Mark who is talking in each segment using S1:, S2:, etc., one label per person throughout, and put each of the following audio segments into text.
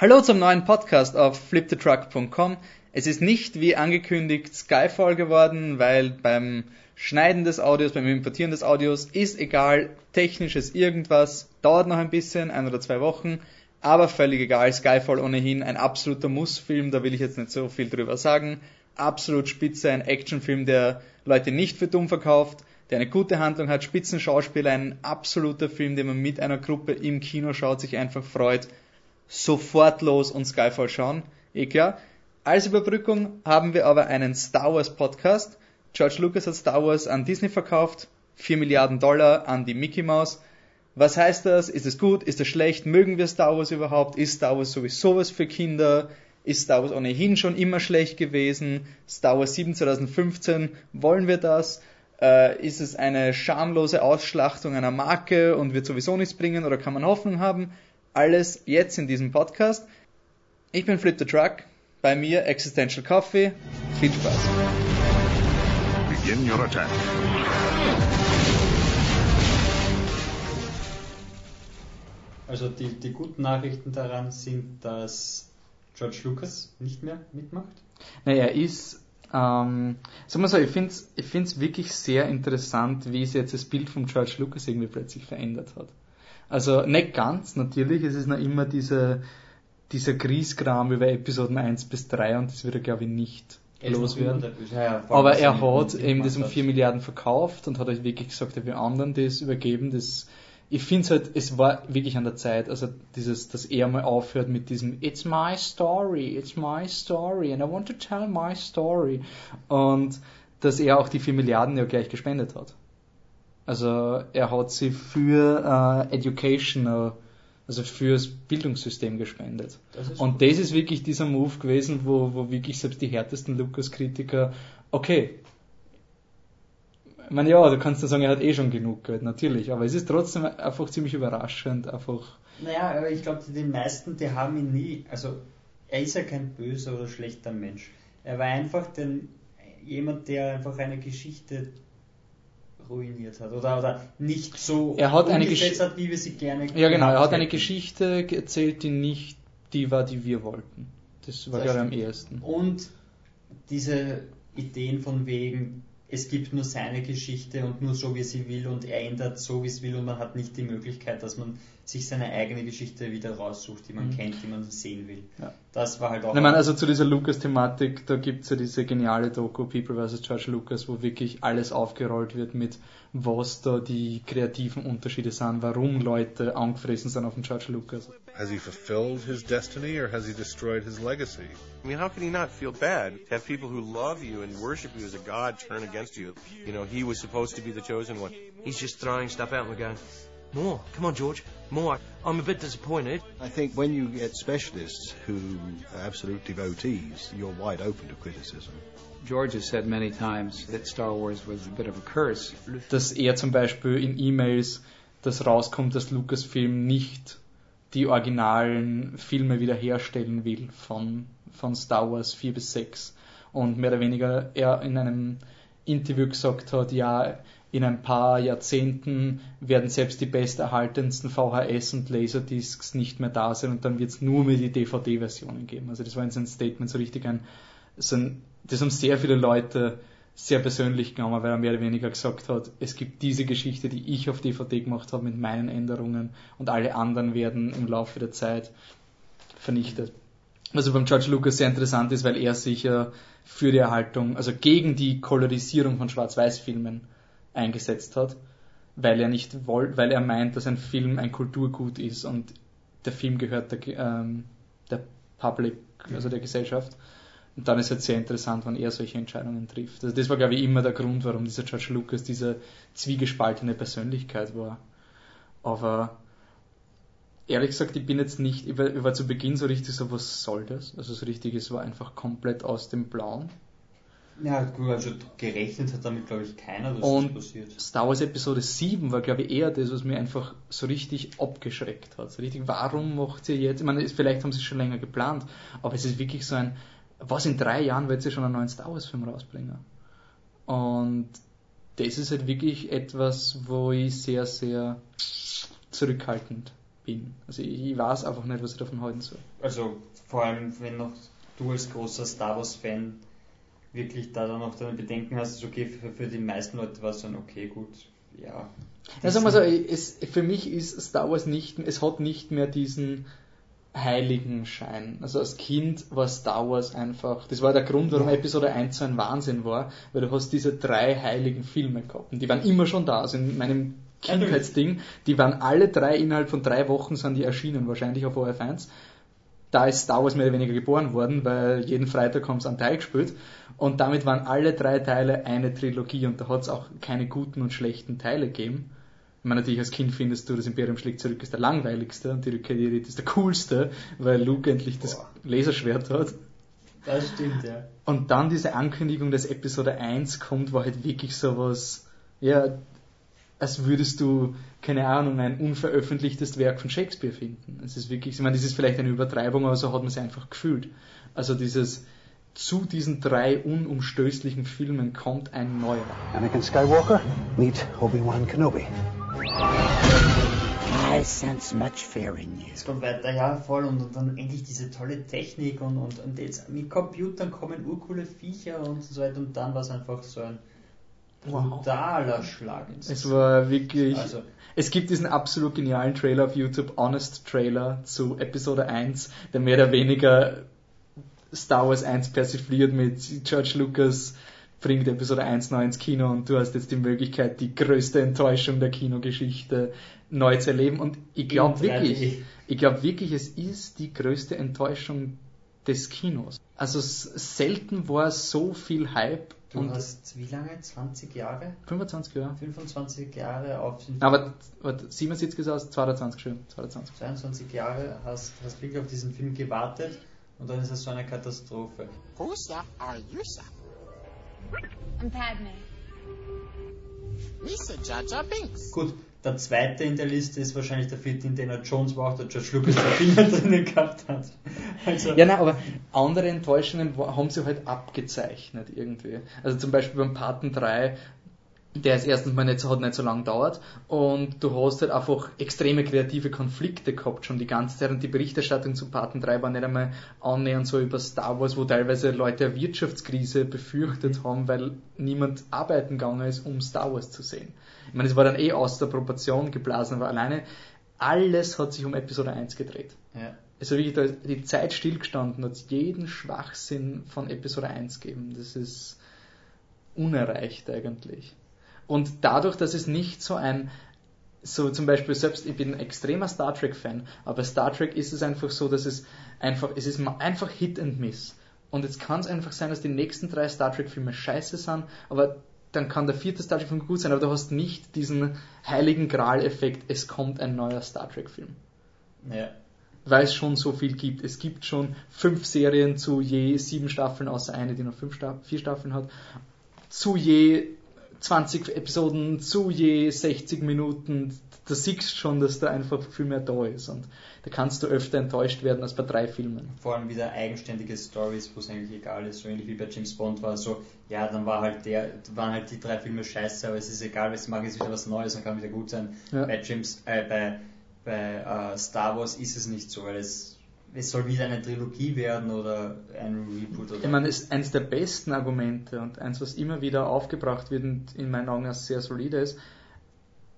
S1: Hallo zum neuen Podcast auf flipthetruck.com. Es ist nicht wie angekündigt Skyfall geworden, weil beim Schneiden des Audios, beim Importieren des Audios ist egal, technisches irgendwas, dauert noch ein bisschen, ein oder zwei Wochen, aber völlig egal. Skyfall ohnehin ein absoluter Mussfilm, da will ich jetzt nicht so viel drüber sagen. Absolut spitze, ein Actionfilm, der Leute nicht für dumm verkauft, der eine gute Handlung hat, Spitzenschauspieler, ein absoluter Film, den man mit einer Gruppe im Kino schaut, sich einfach freut sofort los und Skyfall schauen. Eh klar. Als Überbrückung haben wir aber einen Star Wars Podcast. George Lucas hat Star Wars an Disney verkauft. 4 Milliarden Dollar an die Mickey Mouse. Was heißt das? Ist es gut? Ist es schlecht? Mögen wir Star Wars überhaupt? Ist Star Wars sowieso was für Kinder? Ist Star Wars ohnehin schon immer schlecht gewesen? Star Wars 7 2015, wollen wir das? Äh, ist es eine schamlose Ausschlachtung einer Marke und wird sowieso nichts bringen oder kann man Hoffnung haben? Alles jetzt in diesem Podcast. Ich bin Flip the Truck, bei mir Existential Coffee. Viel Spaß. Begin your attack.
S2: Also die, die guten Nachrichten daran sind, dass George Lucas nicht mehr mitmacht.
S1: Naja, er ist, ähm, sagen wir so, ich finde es ich find's wirklich sehr interessant, wie sich jetzt das Bild von George Lucas irgendwie plötzlich verändert hat. Also nicht ganz, natürlich, es ist noch immer diese, dieser Grieskram über Episoden 1 bis 3 und das wird er glaube ich nicht loswerden. Ja, Aber er hat eben das um 4 Milliarden verkauft und hat euch wirklich gesagt, er will anderen das übergeben. Das, ich finde es halt, es war wirklich an der Zeit, also dieses, dass er mal aufhört mit diesem It's my story, it's my story and I want to tell my story und dass er auch die 4 Milliarden ja gleich gespendet hat. Also er hat sie für äh, Education, äh, also fürs Bildungssystem gespendet. Das und gut. das ist wirklich dieser Move gewesen, wo, wo wirklich selbst die härtesten Lukas-Kritiker, okay, ich meine, ja, du kannst ja sagen, er hat eh schon genug Geld, natürlich, aber es ist trotzdem einfach ziemlich überraschend, einfach.
S2: Naja, aber ich glaube, die meisten, die haben ihn nie, also er ist ja kein böser oder schlechter Mensch. Er war einfach den, jemand, der einfach eine Geschichte ruiniert hat oder, oder nicht so
S1: er hat eine Geschichte
S2: hat, wie wir sie gerne
S1: Ja genau, er hat eine Geschichte erzählt, die nicht die war, die wir wollten. Das war glaube ich am ehesten.
S2: Und diese Ideen von wegen, es gibt nur seine Geschichte und nur so, wie sie will und er ändert so, wie es will und man hat nicht die Möglichkeit, dass man sich seine eigene Geschichte wieder raussucht, die man mhm. kennt, die man sehen will. Ja. Das war halt auch...
S1: Ich meine, also zu dieser Lucas-Thematik, da gibt es ja diese geniale Doku People vs. George Lucas, wo wirklich alles aufgerollt wird mit, was da die kreativen Unterschiede sind, warum Leute angefressen sind auf den George Lucas. Has he fulfilled his destiny or has he destroyed his legacy?
S3: I mean, how can he not feel bad to have people who love you and worship you as a god turn against you? You know, he was supposed to be the chosen one.
S4: He's just throwing stuff out and we're going, more. Come on, George. More. I'm a bit disappointed.
S5: I think when you get specialists who are absolute devotees, you're wide open to criticism.
S6: George has said many times that Star Wars was a bit of a curse.
S1: Dass er zum Beispiel in E-Mails, das rauskommt, dass Lucasfilm nicht die originalen Filme wiederherstellen will von, von Star Wars 4 bis 6. Und mehr oder weniger er in einem Interview gesagt hat, ja, in ein paar Jahrzehnten werden selbst die besterhaltensten VHS und Laserdiscs nicht mehr da sein und dann wird es nur mehr die DVD-Versionen geben. Also das war in seinem Statement so richtig ein, so ein, das haben sehr viele Leute sehr persönlich genommen, weil er mehr oder weniger gesagt hat, es gibt diese Geschichte, die ich auf DVD gemacht habe mit meinen Änderungen und alle anderen werden im Laufe der Zeit vernichtet. Also beim George Lucas sehr interessant ist, weil er sich ja für die Erhaltung, also gegen die Kolorisierung von Schwarz-Weiß-Filmen eingesetzt hat, weil er nicht wollte, weil er meint, dass ein Film ein Kulturgut ist und der Film gehört der, ähm, der Public, also der Gesellschaft. Und dann ist es halt sehr interessant, wann er solche Entscheidungen trifft. Also das war, glaube ich, immer der Grund, warum dieser George Lucas diese zwiegespaltene Persönlichkeit war. Aber ehrlich gesagt, ich bin jetzt nicht, ich war, ich war zu Beginn so richtig so, was soll das? Also so richtig, es war einfach komplett aus dem Blauen.
S2: Ja, gut, also gerechnet hat damit, glaube ich, keiner, dass
S1: und das passiert. Star Wars Episode 7 war, glaube ich, eher das, was mir einfach so richtig abgeschreckt hat. So richtig, warum macht ihr jetzt, ich meine, vielleicht haben sie es schon länger geplant, aber es ist wirklich so ein, was in drei Jahren wird sie schon einen neuen Star Wars Film rausbringen? Und das ist halt wirklich etwas, wo ich sehr, sehr zurückhaltend bin. Also ich, ich weiß einfach nicht, was ich davon halten soll.
S2: Also vor allem, wenn noch du als großer Star Wars-Fan wirklich da dann noch deine Bedenken hast, ist okay, für, für die meisten Leute war es dann okay, gut, ja.
S1: Ja, sagen wir so, es, für mich ist Star Wars nicht, es hat nicht mehr diesen heiligen Schein. Also als Kind war Star Wars einfach, das war der Grund, warum Episode 1 so ein Wahnsinn war, weil du hast diese drei heiligen Filme gehabt und die waren immer schon da. Also in meinem Kindheitsding, die waren alle drei innerhalb von drei Wochen sind die erschienen, wahrscheinlich auf ORF1. Da ist Star Wars mehr oder weniger geboren worden, weil jeden Freitag haben sie einen Teil gespielt. Und damit waren alle drei Teile eine Trilogie und da hat es auch keine guten und schlechten Teile gegeben. Ich meine, natürlich als Kind findest du, das Imperium schlägt zurück ist der langweiligste und die Rückkehr der Jedi ist der coolste, weil Luke endlich das
S2: Boah.
S1: Laserschwert hat.
S2: Das stimmt, ja.
S1: Und dann diese Ankündigung, dass Episode 1 kommt, war halt wirklich sowas, ja, als würdest du, keine Ahnung, ein unveröffentlichtes Werk von Shakespeare finden. Es ist wirklich, ich meine, das ist vielleicht eine Übertreibung, aber so hat man es einfach gefühlt. Also dieses, zu diesen drei unumstößlichen Filmen kommt ein neuer.
S7: Anakin Skywalker, meet Obi-Wan Kenobi.
S8: I sense much fear in you.
S2: Es kommt weiter, ja, voll, und, und dann endlich diese tolle Technik und, und, und jetzt mit Computern kommen urcoole Viecher und so weiter und dann war es einfach so ein
S1: Wow.
S2: brutaler Schlag ins
S1: Es war wirklich.
S2: Also,
S1: Es gibt diesen absolut genialen Trailer auf YouTube, Honest Trailer zu Episode 1, der mehr oder weniger Star Wars 1 persifliert mit George Lucas bringt Episode 1 neu ins Kino und du hast jetzt die Möglichkeit, die größte Enttäuschung der Kinogeschichte neu zu erleben. Und ich glaube
S2: In 3D.
S1: wirklich, ich glaube wirklich, es ist die größte Enttäuschung des Kinos. Also selten war so viel Hype
S2: du
S1: und
S2: hast wie lange? 20 Jahre?
S1: 25 Jahre.
S2: 25 Jahre auf den
S1: Aber warte, 77 ist aus, 22 schon, 22.
S2: 22 Jahre hast, hast wirklich auf diesen Film gewartet und dann ist es so eine Katastrophe.
S8: Who, sir, are you, sir?
S9: I'm Padme.
S8: Lisa Jar Jar Binks.
S2: Gut, der zweite in der Liste ist wahrscheinlich der vierte Indiana Jones, wo auch der George Lucas die Finger drinnen gehabt hat. Also,
S1: Ja, nein, aber andere Enttäuschungen haben sie halt abgezeichnet irgendwie. Also zum Beispiel beim Paten 3, der ist erstens mal nicht so, hat nicht so lange dauert und du hast halt einfach extreme kreative Konflikte gehabt schon die ganze Zeit und die Berichterstattung zu Paten 3 war nicht einmal annähernd so über Star Wars, wo teilweise Leute eine Wirtschaftskrise befürchtet haben, weil niemand arbeiten gegangen ist, um Star Wars zu sehen. Ich meine, es war dann eh aus der Proportion geblasen, aber alleine alles hat sich um Episode 1 gedreht.
S2: ja.
S1: Also wirklich, da ist die Zeit stillgestanden, hat jeden Schwachsinn von Episode 1 gegeben. Das ist unerreicht eigentlich. Und dadurch, dass es nicht so ein, so zum Beispiel selbst, ich bin ein extremer Star Trek-Fan, aber Star Trek ist es einfach so, dass es einfach, es ist einfach Hit and Miss. Und jetzt kann es einfach sein, dass die nächsten drei Star Trek-Filme scheiße sind, aber dann kann der vierte Star Trek-Film gut sein, aber du hast nicht diesen heiligen Gral-Effekt, es kommt ein neuer Star Trek-Film
S2: ja.
S1: weil es schon so viel gibt. Es gibt schon fünf Serien zu je sieben Staffeln, außer eine, die noch fünf vier Staffeln hat, zu je 20 Episoden, zu je 60 Minuten. Da siehst du schon, dass da einfach viel mehr da ist. Und da kannst du öfter enttäuscht werden als bei drei Filmen.
S2: Vor allem wieder eigenständige Stories, wo es eigentlich egal ist, so ähnlich wie bei James Bond war so, ja, dann war halt der, waren halt die drei Filme scheiße, aber es ist egal, weil es mag jetzt wieder was Neues und kann wieder gut sein.
S1: Ja.
S2: Bei James, äh, bei, bei äh, Star Wars ist es nicht so, weil es, es soll wieder eine Trilogie werden oder ein Reboot oder
S1: Ich meine, es ist eines der besten Argumente und eins, was immer wieder aufgebracht wird und in meinen Augen als sehr solide ist,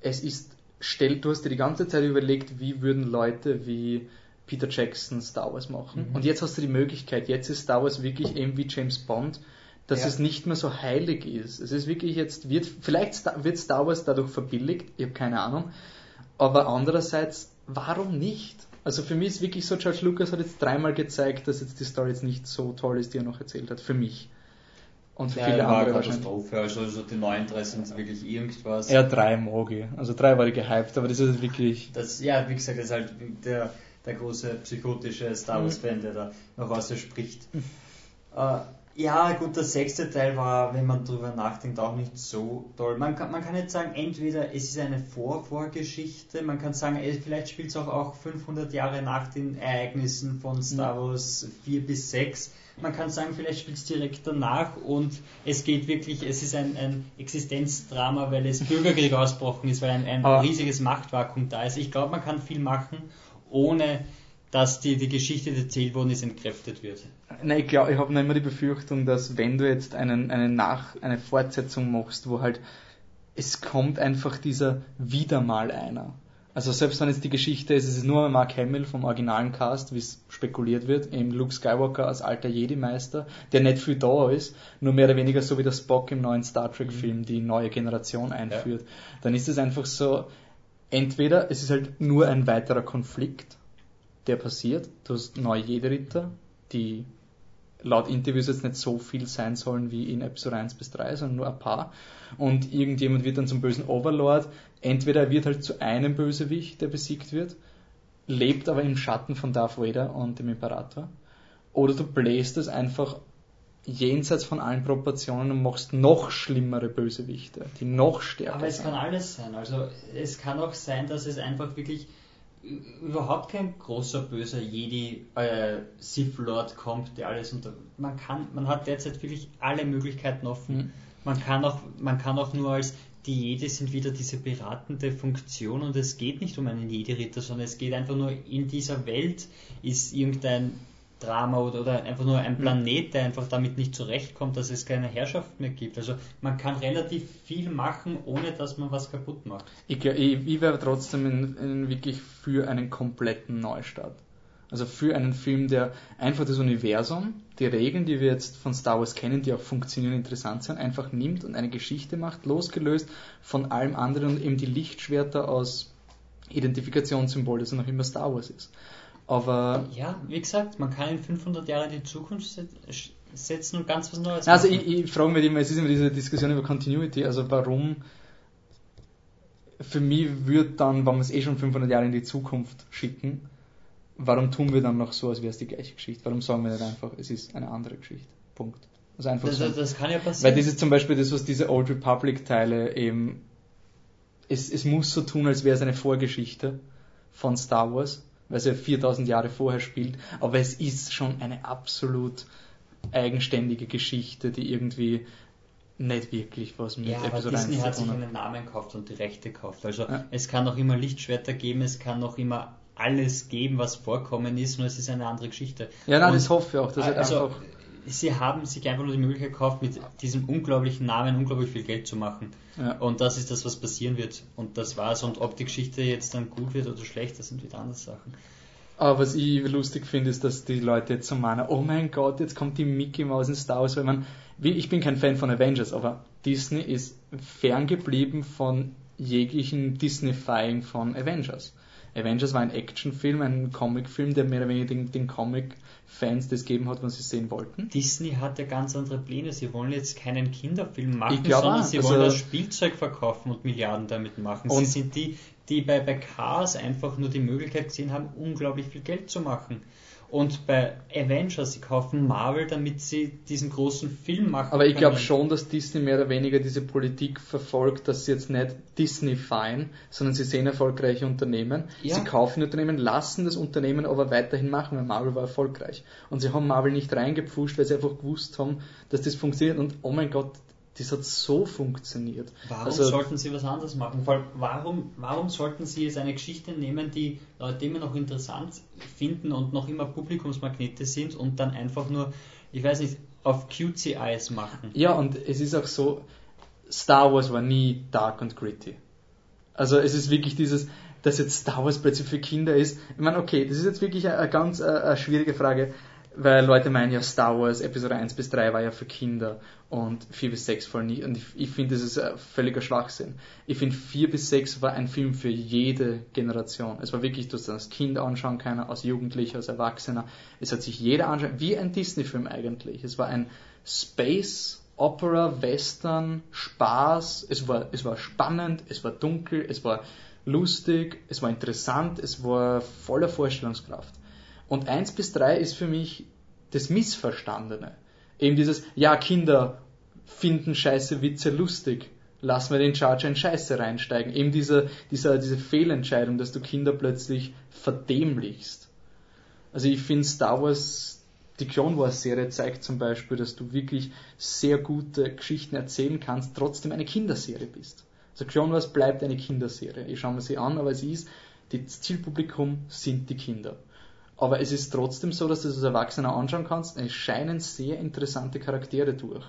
S1: es ist, stell, du hast dir die ganze Zeit überlegt, wie würden Leute wie Peter Jackson Star Wars machen.
S2: Mhm.
S1: Und jetzt hast du die Möglichkeit, jetzt ist Star Wars wirklich eben wie James Bond, dass
S2: Ja.
S1: es nicht mehr so heilig ist. Es ist wirklich jetzt, wird, vielleicht wird Star Wars dadurch verbilligt, ich habe keine Ahnung, aber andererseits, warum nicht? Also für mich ist wirklich so, George Lucas hat jetzt dreimal gezeigt, dass jetzt die Story jetzt nicht so toll ist, die er noch erzählt hat. Für mich. Und für
S2: ja,
S1: viele andere.
S2: Katastrophe, also, also die neuen drei sind wirklich irgendwas.
S1: Ja, drei Mogi. Also drei war ich gehypt, aber das ist wirklich.
S2: Das, ja, wie gesagt, das ist halt der, der große psychotische Star Wars-Fan, der da noch was spricht. Äh, Ja, gut, der sechste Teil war, wenn man drüber nachdenkt, auch nicht so toll. Man kann, man kann jetzt sagen, entweder es ist eine Vor-Vorgeschichte, man kann sagen, vielleicht spielt es auch, auch 500 Jahre nach den Ereignissen von Star Wars 4 bis 6. Man kann sagen, vielleicht spielt es direkt danach und es geht wirklich, es ist ein, ein Existenzdrama, weil es Bürgerkrieg ausbrochen ist, weil ein, ein riesiges Machtvakuum da ist. Ich glaube, man kann viel machen, ohne dass die, die Geschichte, die erzählt worden ist, entkräftet wird.
S1: Nein, ich glaube, ich habe noch immer die Befürchtung, dass wenn du jetzt einen, eine Nach, eine Fortsetzung machst, wo halt es kommt einfach dieser wieder mal einer. Also selbst wenn jetzt die Geschichte ist, es ist nur Mark Hamill vom originalen Cast, wie es spekuliert wird, eben Luke Skywalker als alter Jedi-Meister, der nicht viel da ist, nur mehr oder weniger so wie der Spock im neuen Star Trek-Film die neue Generation einführt, dann ist es einfach so, entweder es ist halt nur ein weiterer Konflikt, der passiert, du hast neue Jedi-Ritter, die laut Interviews jetzt nicht so viel sein sollen wie in Episode 1 bis 3, sondern nur ein paar. Und irgendjemand wird dann zum bösen Overlord. Entweder er wird halt zu einem Bösewicht, der besiegt wird, lebt aber im Schatten von Darth Vader und dem Imperator. Oder du bläst es einfach jenseits von allen Proportionen und machst noch schlimmere Bösewichte, die noch stärker
S2: Aber es
S1: sind.
S2: kann alles sein. Also es kann auch sein, dass es einfach wirklich überhaupt kein großer böser Jedi äh, Sith Lord kommt, der alles unter. Man kann, man hat derzeit wirklich alle Möglichkeiten offen.
S1: Mhm.
S2: Man kann auch, man kann auch nur als die Jedi sind wieder diese beratende Funktion und es geht nicht um einen Jedi-Ritter, sondern es geht einfach nur in dieser Welt ist irgendein Drama oder, oder einfach nur ein Planet, der einfach damit nicht zurechtkommt, dass es keine Herrschaft mehr gibt. Also man kann relativ viel machen, ohne dass man was kaputt macht.
S1: Ich, ich, ich wäre trotzdem in, in wirklich für einen kompletten Neustart. Also für einen Film, der einfach das Universum, die Regeln, die wir jetzt von Star Wars kennen, die auch funktionieren, interessant sind, einfach nimmt und eine Geschichte macht, losgelöst von allem anderen und eben die Lichtschwerter aus Identifikationssymbol, das noch immer Star Wars ist. Aber
S2: Ja, wie gesagt, man kann in 500 Jahre in die Zukunft set- setzen und ganz was Neues
S1: also
S2: machen.
S1: ich, ich frage mich immer, es ist immer diese Diskussion über Continuity, also warum für mich wird dann, wenn wir es eh schon 500 Jahre in die Zukunft schicken, warum tun wir dann noch so, als wäre es die gleiche Geschichte? Warum sagen wir nicht einfach, es ist eine andere Geschichte? Punkt. Also einfach
S2: das,
S1: so.
S2: das, kann ja passieren.
S1: Weil das ist zum Beispiel das, was diese Old Republic Teile eben, es, es muss so tun, als wäre es eine Vorgeschichte von Star Wars, weil es ja 4000 Jahre vorher spielt, aber es ist schon eine absolut eigenständige Geschichte, die irgendwie nicht wirklich was mit
S2: ja, aber
S1: Episode 1
S2: Disney
S1: zu
S2: hat sich einen Namen gekauft und die Rechte gekauft. Also
S1: Ja.
S2: es kann noch immer Lichtschwerter geben, es kann noch immer alles geben, was vorkommen ist, nur es ist eine andere Geschichte.
S1: Ja, nein,
S2: Und-
S1: das hoffe ich auch. Dass
S2: also,
S1: einfach,
S2: sie haben sich einfach nur die Möglichkeit gekauft, mit diesem unglaublichen Namen unglaublich viel Geld zu machen.
S1: Ja.
S2: Und das ist das, was passieren wird. Und das war's. Und ob die Geschichte jetzt dann gut wird oder schlecht, das sind wieder andere Sachen.
S1: Aber was ich lustig finde, ist, dass die Leute jetzt so meinen, oh mein Gott, jetzt kommt die Mickey Mouse in Star Wars, weil man, ich bin kein Fan von Avengers, aber Disney ist ferngeblieben von jeglichen Disneyfying von Avengers. Avengers war ein Actionfilm, ein Comicfilm, der mehr oder weniger den, den Comic-Fans das gegeben hat, was sie sehen wollten.
S2: Disney hat ja ganz andere Pläne. Sie wollen jetzt keinen Kinderfilm machen, sondern
S1: auch.
S2: sie
S1: Also-
S2: wollen das Spielzeug verkaufen und Milliarden damit machen.
S1: Und-
S2: sie sind die, die bei, bei Cars einfach nur die Möglichkeit gesehen haben, unglaublich viel Geld zu machen. Und bei Avengers, sie kaufen Marvel, damit sie diesen großen Film machen
S1: Aber ich glaube schon, dass Disney mehr oder weniger diese Politik verfolgt, dass sie jetzt nicht Disney fein, sondern sie sehen erfolgreiche Unternehmen.
S2: Ja.
S1: Sie kaufen Unternehmen, lassen das Unternehmen aber weiterhin machen, weil Marvel war erfolgreich. Und sie haben Marvel nicht reingepfuscht, weil sie einfach gewusst haben, dass das funktioniert. Und oh mein Gott, das hat so funktioniert.
S2: Warum
S1: Also-
S2: sollten sie was anderes machen? Vor allem, warum, warum sollten sie jetzt eine Geschichte nehmen, die Leute immer noch interessant finden und noch immer Publikumsmagnete sind und dann einfach nur, ich weiß nicht, auf cutesy Eyes machen?
S1: Ja, und es ist auch so, Star Wars war nie dark und gritty. Also es ist wirklich dieses, dass jetzt Star Wars plötzlich für Kinder ist. Ich meine, okay, das ist jetzt wirklich eine, eine ganz äh, eine schwierige Frage, weil Leute meinen ja, Star Wars Episode 1 bis 3 war ja für Kinder und 4 bis 6 voll nicht. Und ich, ich finde, das ist ein völliger Schwachsinn. Ich finde, 4 bis 6 war ein Film für jede Generation. Es war wirklich, du hast das Kind anschauen können, als Jugendlicher, als Erwachsener. Es hat sich jeder anschauen, wie ein Disney-Film eigentlich. Es war ein Space Opera, Western, Spaß, es war, es war spannend, es war dunkel, es war lustig, es war interessant, es war voller Vorstellungskraft. Und 1 bis 3 ist für mich das Missverstandene. Eben dieses, ja, Kinder finden scheiße Witze lustig. Lass mal den Charger in Scheiße reinsteigen. Eben dieser, dieser, diese Fehlentscheidung, dass du Kinder plötzlich verdämlichst. Also ich finde Star Wars, die Clone Wars Serie zeigt zum Beispiel, dass du wirklich sehr gute Geschichten erzählen kannst, trotzdem eine Kinderserie bist. Also Clone Wars bleibt eine Kinderserie. Ich schaue mir sie an, aber sie ist, das Zielpublikum sind die Kinder. Aber es ist trotzdem so, dass du es als Erwachsener anschauen kannst. Es scheinen sehr interessante Charaktere durch.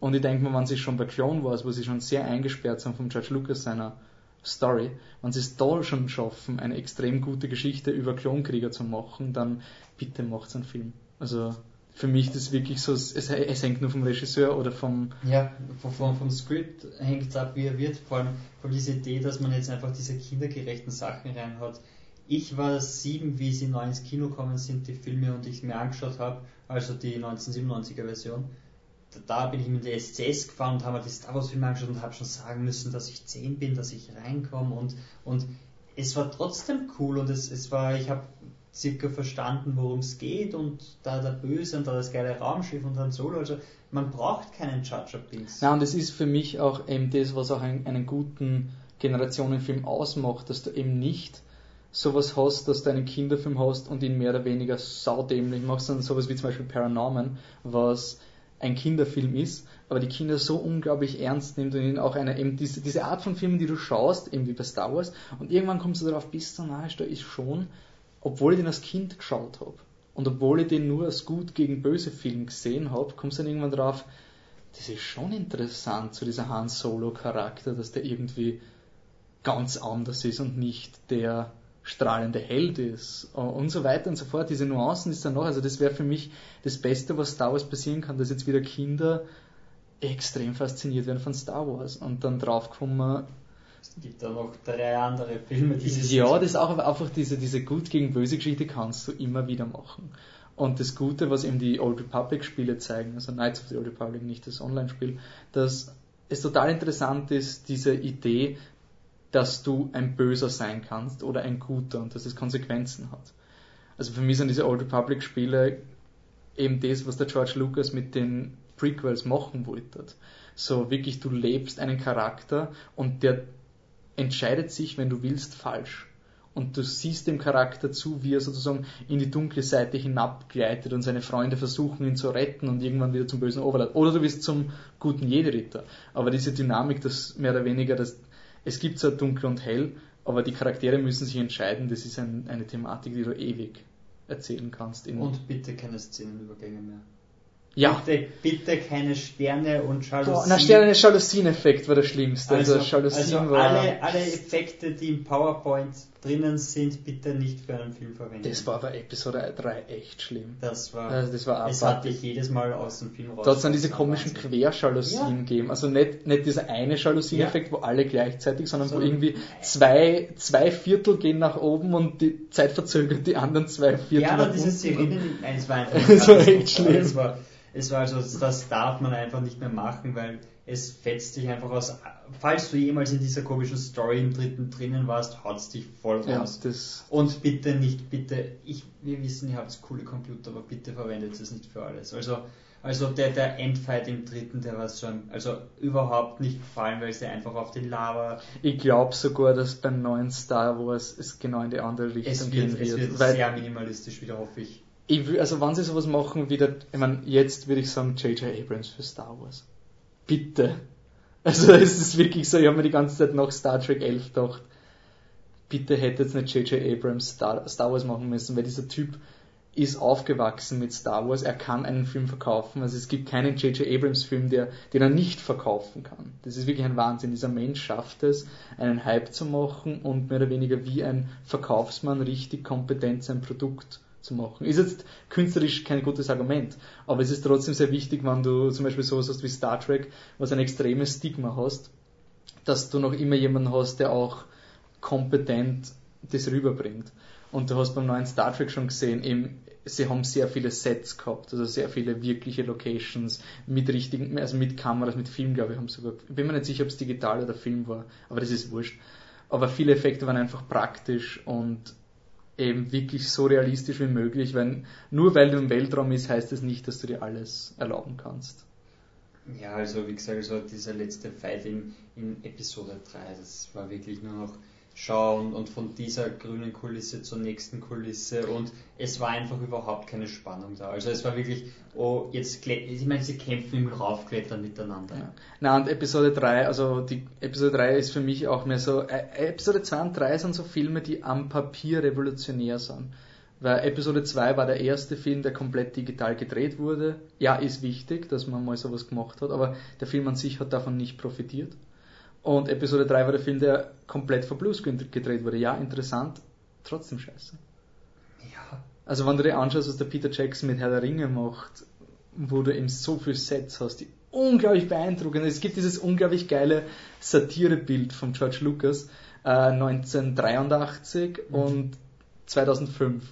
S1: Und ich denke mal, wenn sie schon bei Clone Wars, wo sie schon sehr eingesperrt sind von George Lucas seiner Story, wenn sie es da schon schaffen, eine extrem gute Geschichte über Klonkrieger zu machen, dann bitte macht's einen Film. Also für mich das wirklich so, es, es hängt nur vom Regisseur oder vom...
S2: Ja, vom, vom Skript hängt es ab, wie er wird, vor allem von dieser Idee, dass man jetzt einfach diese kindergerechten Sachen reinhat. Ich war sieben, wie sie neu ins Kino kommen sind, die Filme, und ich mir angeschaut habe, also die 1997er Version da bin ich mit der SCS gefahren und habe mir die Star Wars Filme angeschaut und habe schon sagen müssen, dass ich 10 bin, dass ich reinkomme und, und es war trotzdem cool und es, es war, ich habe circa verstanden, worum es geht und da der Böse und da das geile Raumschiff und dann Solo, also man braucht keinen Charger Binks.
S1: Ja, und es ist für mich auch eben das, was auch einen, einen guten Generationenfilm ausmacht, dass du eben nicht sowas hast, dass du einen Kinderfilm hast und ihn mehr oder weniger saudämlich machst, sondern sowas wie zum Beispiel Paranorman, was ein Kinderfilm ist, aber die Kinder so unglaublich ernst nimmt und ihnen auch eine, eben diese, diese Art von Filmen, die du schaust, eben wie bei Star Wars, und irgendwann kommst du darauf, bis so nahe da ist schon, obwohl ich den als Kind geschaut habe und obwohl ich den nur als gut gegen böse Film gesehen habe, kommst du dann irgendwann drauf, das ist schon interessant, so dieser Han Solo Charakter, dass der irgendwie ganz anders ist und nicht der strahlende Held ist und so weiter und so fort. Diese Nuancen ist dann noch, also das wäre für mich das Beste, was Star Wars passieren kann, dass jetzt wieder Kinder extrem fasziniert werden von Star Wars und dann draufkommen.
S2: Es gibt da noch drei andere Filme,
S1: die sie Ja, das ist auch einfach diese, diese gut gegen böse Geschichte kannst du immer wieder machen. Und das Gute, was eben die Old Republic Spiele zeigen, also Knights of the Old Republic, nicht das Online-Spiel, dass es total interessant ist, diese Idee, dass du ein Böser sein kannst oder ein Guter und dass es Konsequenzen hat. Also für mich sind diese Old Republic Spiele eben das, was der George Lucas mit den Prequels machen wollte. So wirklich, du lebst einen Charakter und der entscheidet sich, wenn du willst, falsch. Und du siehst dem Charakter zu, wie er sozusagen in die dunkle Seite hinabgleitet und seine Freunde versuchen, ihn zu retten und irgendwann wieder zum bösen Overlord. Oder du wirst zum guten Jedi-Ritter. Aber diese Dynamik, dass mehr oder weniger das es gibt zwar dunkel und hell, aber die Charaktere müssen sich entscheiden. Das ist ein, eine Thematik, die du ewig erzählen kannst.
S2: und bitte keine Szenenübergänge mehr.
S1: Ja.
S2: Bitte, bitte keine Sterne und Jalousien.
S1: Na, Sterne, Jalousien-Effekt war der schlimmste.
S2: Also, also, also alle, alle Effekte, die im PowerPoint drinnen sind, bitte nicht für einen Film verwenden.
S1: Das war bei Episode 3 echt schlimm.
S2: Das war,
S1: also das war
S2: es hat dich jedes Mal aus dem Film raus.
S1: Da hat es dann diese komischen Querjalousien ja. gegeben. Also nicht, nicht dieser eine Jalousien-Effekt, ja. wo alle gleichzeitig, sondern so. wo irgendwie zwei, zwei Viertel gehen nach oben und die Zeit verzögert die anderen zwei Viertel
S2: ja,
S1: nach
S2: dieses Sirenen, nein, es war einfach,
S1: das war echt schlimm.
S2: Es war, es war also, das darf man einfach nicht mehr machen, weil es fetzt dich einfach aus. Falls du jemals in dieser komischen Story im dritten drinnen warst, haut es dich voll raus.
S1: Ja,
S2: Und bitte nicht, bitte, ich, wir wissen, ihr habt coole Computer, aber bitte verwendet es nicht für alles. Also, also der, der Endfight im dritten, der war schon, also überhaupt nicht gefallen, weil sie einfach auf den Lava.
S1: Ich glaube sogar, dass beim neuen Star Wars es genau in die andere Richtung
S2: es
S1: wird, gehen
S2: wird. Es wird sehr minimalistisch wieder, hoffe ich
S1: ich will, also wenn sie sowas machen, wieder, ich meine, jetzt würde ich sagen J.J. Abrams für Star Wars. Bitte. Also es ist wirklich so, ich habe mir die ganze Zeit nach Star Trek 11 gedacht, bitte hätte jetzt nicht J.J. Abrams Star, Star Wars machen müssen, weil dieser Typ ist aufgewachsen mit Star Wars, er kann einen Film verkaufen, also es gibt keinen J.J. Abrams Film, der, den er nicht verkaufen kann. Das ist wirklich ein Wahnsinn. Dieser Mensch schafft es, einen Hype zu machen und mehr oder weniger wie ein Verkaufsmann richtig kompetent sein Produkt zu machen. Ist jetzt künstlerisch kein gutes Argument, aber es ist trotzdem sehr wichtig, wenn du zum Beispiel sowas hast wie Star Trek, was ein extremes Stigma hast, dass du noch immer jemanden hast, der auch kompetent das rüberbringt. Und du hast beim neuen Star Trek schon gesehen, eben, sie haben sehr viele Sets gehabt, also sehr viele wirkliche Locations mit richtigen, also mit Kameras, mit Film, glaube ich, haben sogar, ich bin mir nicht sicher, ob es digital oder Film war, aber das ist wurscht. Aber viele Effekte waren einfach praktisch und eben wirklich so realistisch wie möglich, weil nur weil du im Weltraum bist, heißt es nicht, dass du dir alles erlauben kannst.
S2: Ja, also wie gesagt, also dieser letzte Fight in, in Episode 3, das war wirklich nur noch schauen und von dieser grünen Kulisse zur nächsten Kulisse und es war einfach überhaupt keine Spannung da. Also es war wirklich, oh, jetzt, ich meine, sie kämpfen im Raufklettern miteinander.
S1: Ja. Na und Episode 3, also die Episode 3 ist für mich auch mehr so, äh, Episode 2 und 3 sind so Filme, die am Papier revolutionär sind. Weil Episode 2 war der erste Film, der komplett digital gedreht wurde. Ja, ist wichtig, dass man mal sowas gemacht hat, aber der Film an sich hat davon nicht profitiert. Und Episode 3 war der Film, der komplett vor Bluescreen gedreht wurde. Ja, interessant, trotzdem scheiße.
S2: Ja.
S1: Also wenn du dir anschaust, was der Peter Jackson mit Herr der Ringe macht, wo du eben so viele Sets hast, die unglaublich beeindruckend. Es gibt dieses unglaublich geile Satirebild von George Lucas äh, 1983 mhm. und 2005.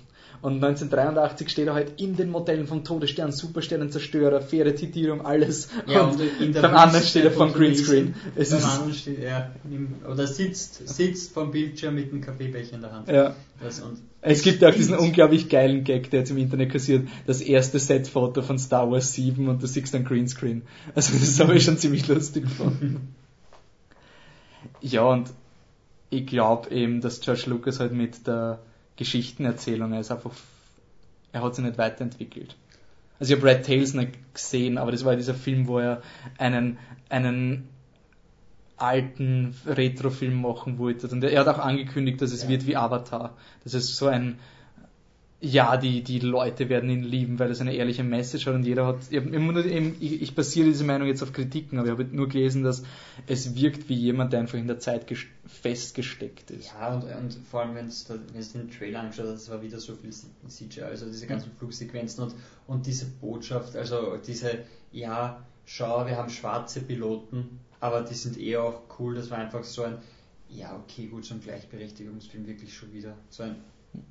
S1: Und 1983 steht er halt in den Modellen vom Todesstern, Supersternenzerstörer, Fähre, Titirium, alles.
S2: Ja, und, und
S1: beim anderen steht er vom Greenscreen.
S2: Es beim anderen steht er, oder sitzt, sitzt vom Bildschirm mit einem Kaffeebecher in der Hand.
S1: Ja. Das, es gibt auch diesen unglaublich geilen Gag, der jetzt im Internet kassiert, das erste Setfoto von Star Wars 7 und du siehst dann Greenscreen. Also das habe ich schon ziemlich lustig gefunden. ja, und ich glaube eben, dass George Lucas halt mit der Geschichtenerzählung. Er ist einfach, er hat sich nicht weiterentwickelt. Also ich habe Red Tails nicht gesehen, aber das war dieser Film, wo er einen, einen alten Retrofilm machen wollte. Und er hat auch angekündigt, dass es ja. wird wie Avatar. Das ist so ein ja, die, die Leute werden ihn lieben, weil es eine ehrliche Message hat und jeder hat, ich, nur, ich, ich basiere diese Meinung jetzt auf Kritiken, aber ich habe nur gelesen, dass es wirkt wie jemand, der einfach in der Zeit festgesteckt ist.
S2: Ja, und, und vor allem, wenn du den Trailer angeschaut hast, es war wieder so viel CGI, also diese ganzen mhm. Flugsequenzen und, und diese Botschaft, also diese, ja, schau, wir haben schwarze Piloten, aber die sind eher auch cool, das war einfach so ein, ja, okay, gut, so ein Gleichberechtigungsfilm wirklich schon wieder, so ein,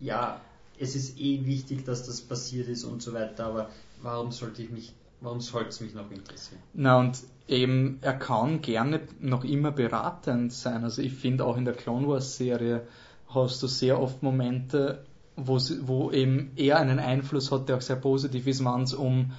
S2: ja, es ist eh wichtig, dass das passiert ist und so weiter, aber warum sollte ich mich, warum sollte es mich noch interessieren?
S1: Na und eben, er kann gerne noch immer beratend sein. Also ich finde auch in der Clone Wars Serie hast du sehr oft Momente, wo, wo eben er einen Einfluss hat, der auch sehr positiv ist, wenn es um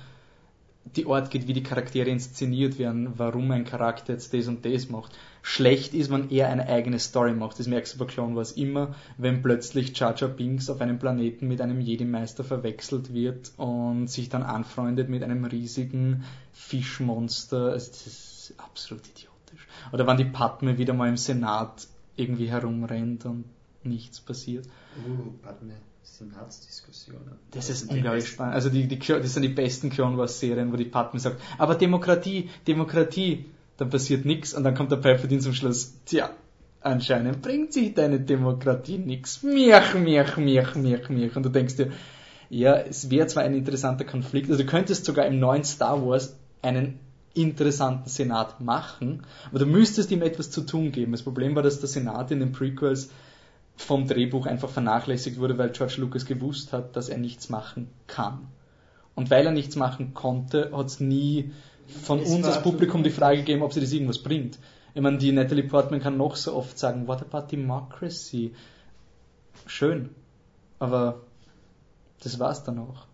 S1: die Art geht, wie die Charaktere inszeniert werden, warum ein Charakter jetzt das und das macht. Schlecht ist, wenn er eine eigene Story macht. Das merkst du bei Clone Wars immer, wenn plötzlich Jar Jar Binks auf einem Planeten mit einem Jedi-Meister verwechselt wird und sich dann anfreundet mit einem riesigen Fischmonster. Also das ist absolut idiotisch. Oder wenn die Padme wieder mal im Senat irgendwie herumrennt und nichts passiert.
S2: Uh, Padme. Senatsdiskussionen.
S1: Das ist unglaublich spannend. Also die, die, das sind die besten Clone Wars Serien, wo die Padme sagt, aber Demokratie, Demokratie, dann passiert nichts und dann kommt der Palpatine zum Schluss, tja, anscheinend bringt sich deine Demokratie nichts. Mich, mich, mich, mich, mich. Und du denkst dir, ja, es wäre zwar ein interessanter Konflikt, also du könntest sogar im neuen Star Wars einen interessanten Senat machen, aber du müsstest ihm etwas zu tun geben. Das Problem war, dass der Senat in den Prequels vom Drehbuch einfach vernachlässigt wurde, weil George Lucas gewusst hat, dass er nichts machen kann. Und weil er nichts machen konnte, hat es nie von es uns als Publikum die Frage gegeben, ob sie das irgendwas bringt. Ich meine, die Natalie Portman kann noch so oft sagen, what about democracy? Schön. Aber das war's dann auch.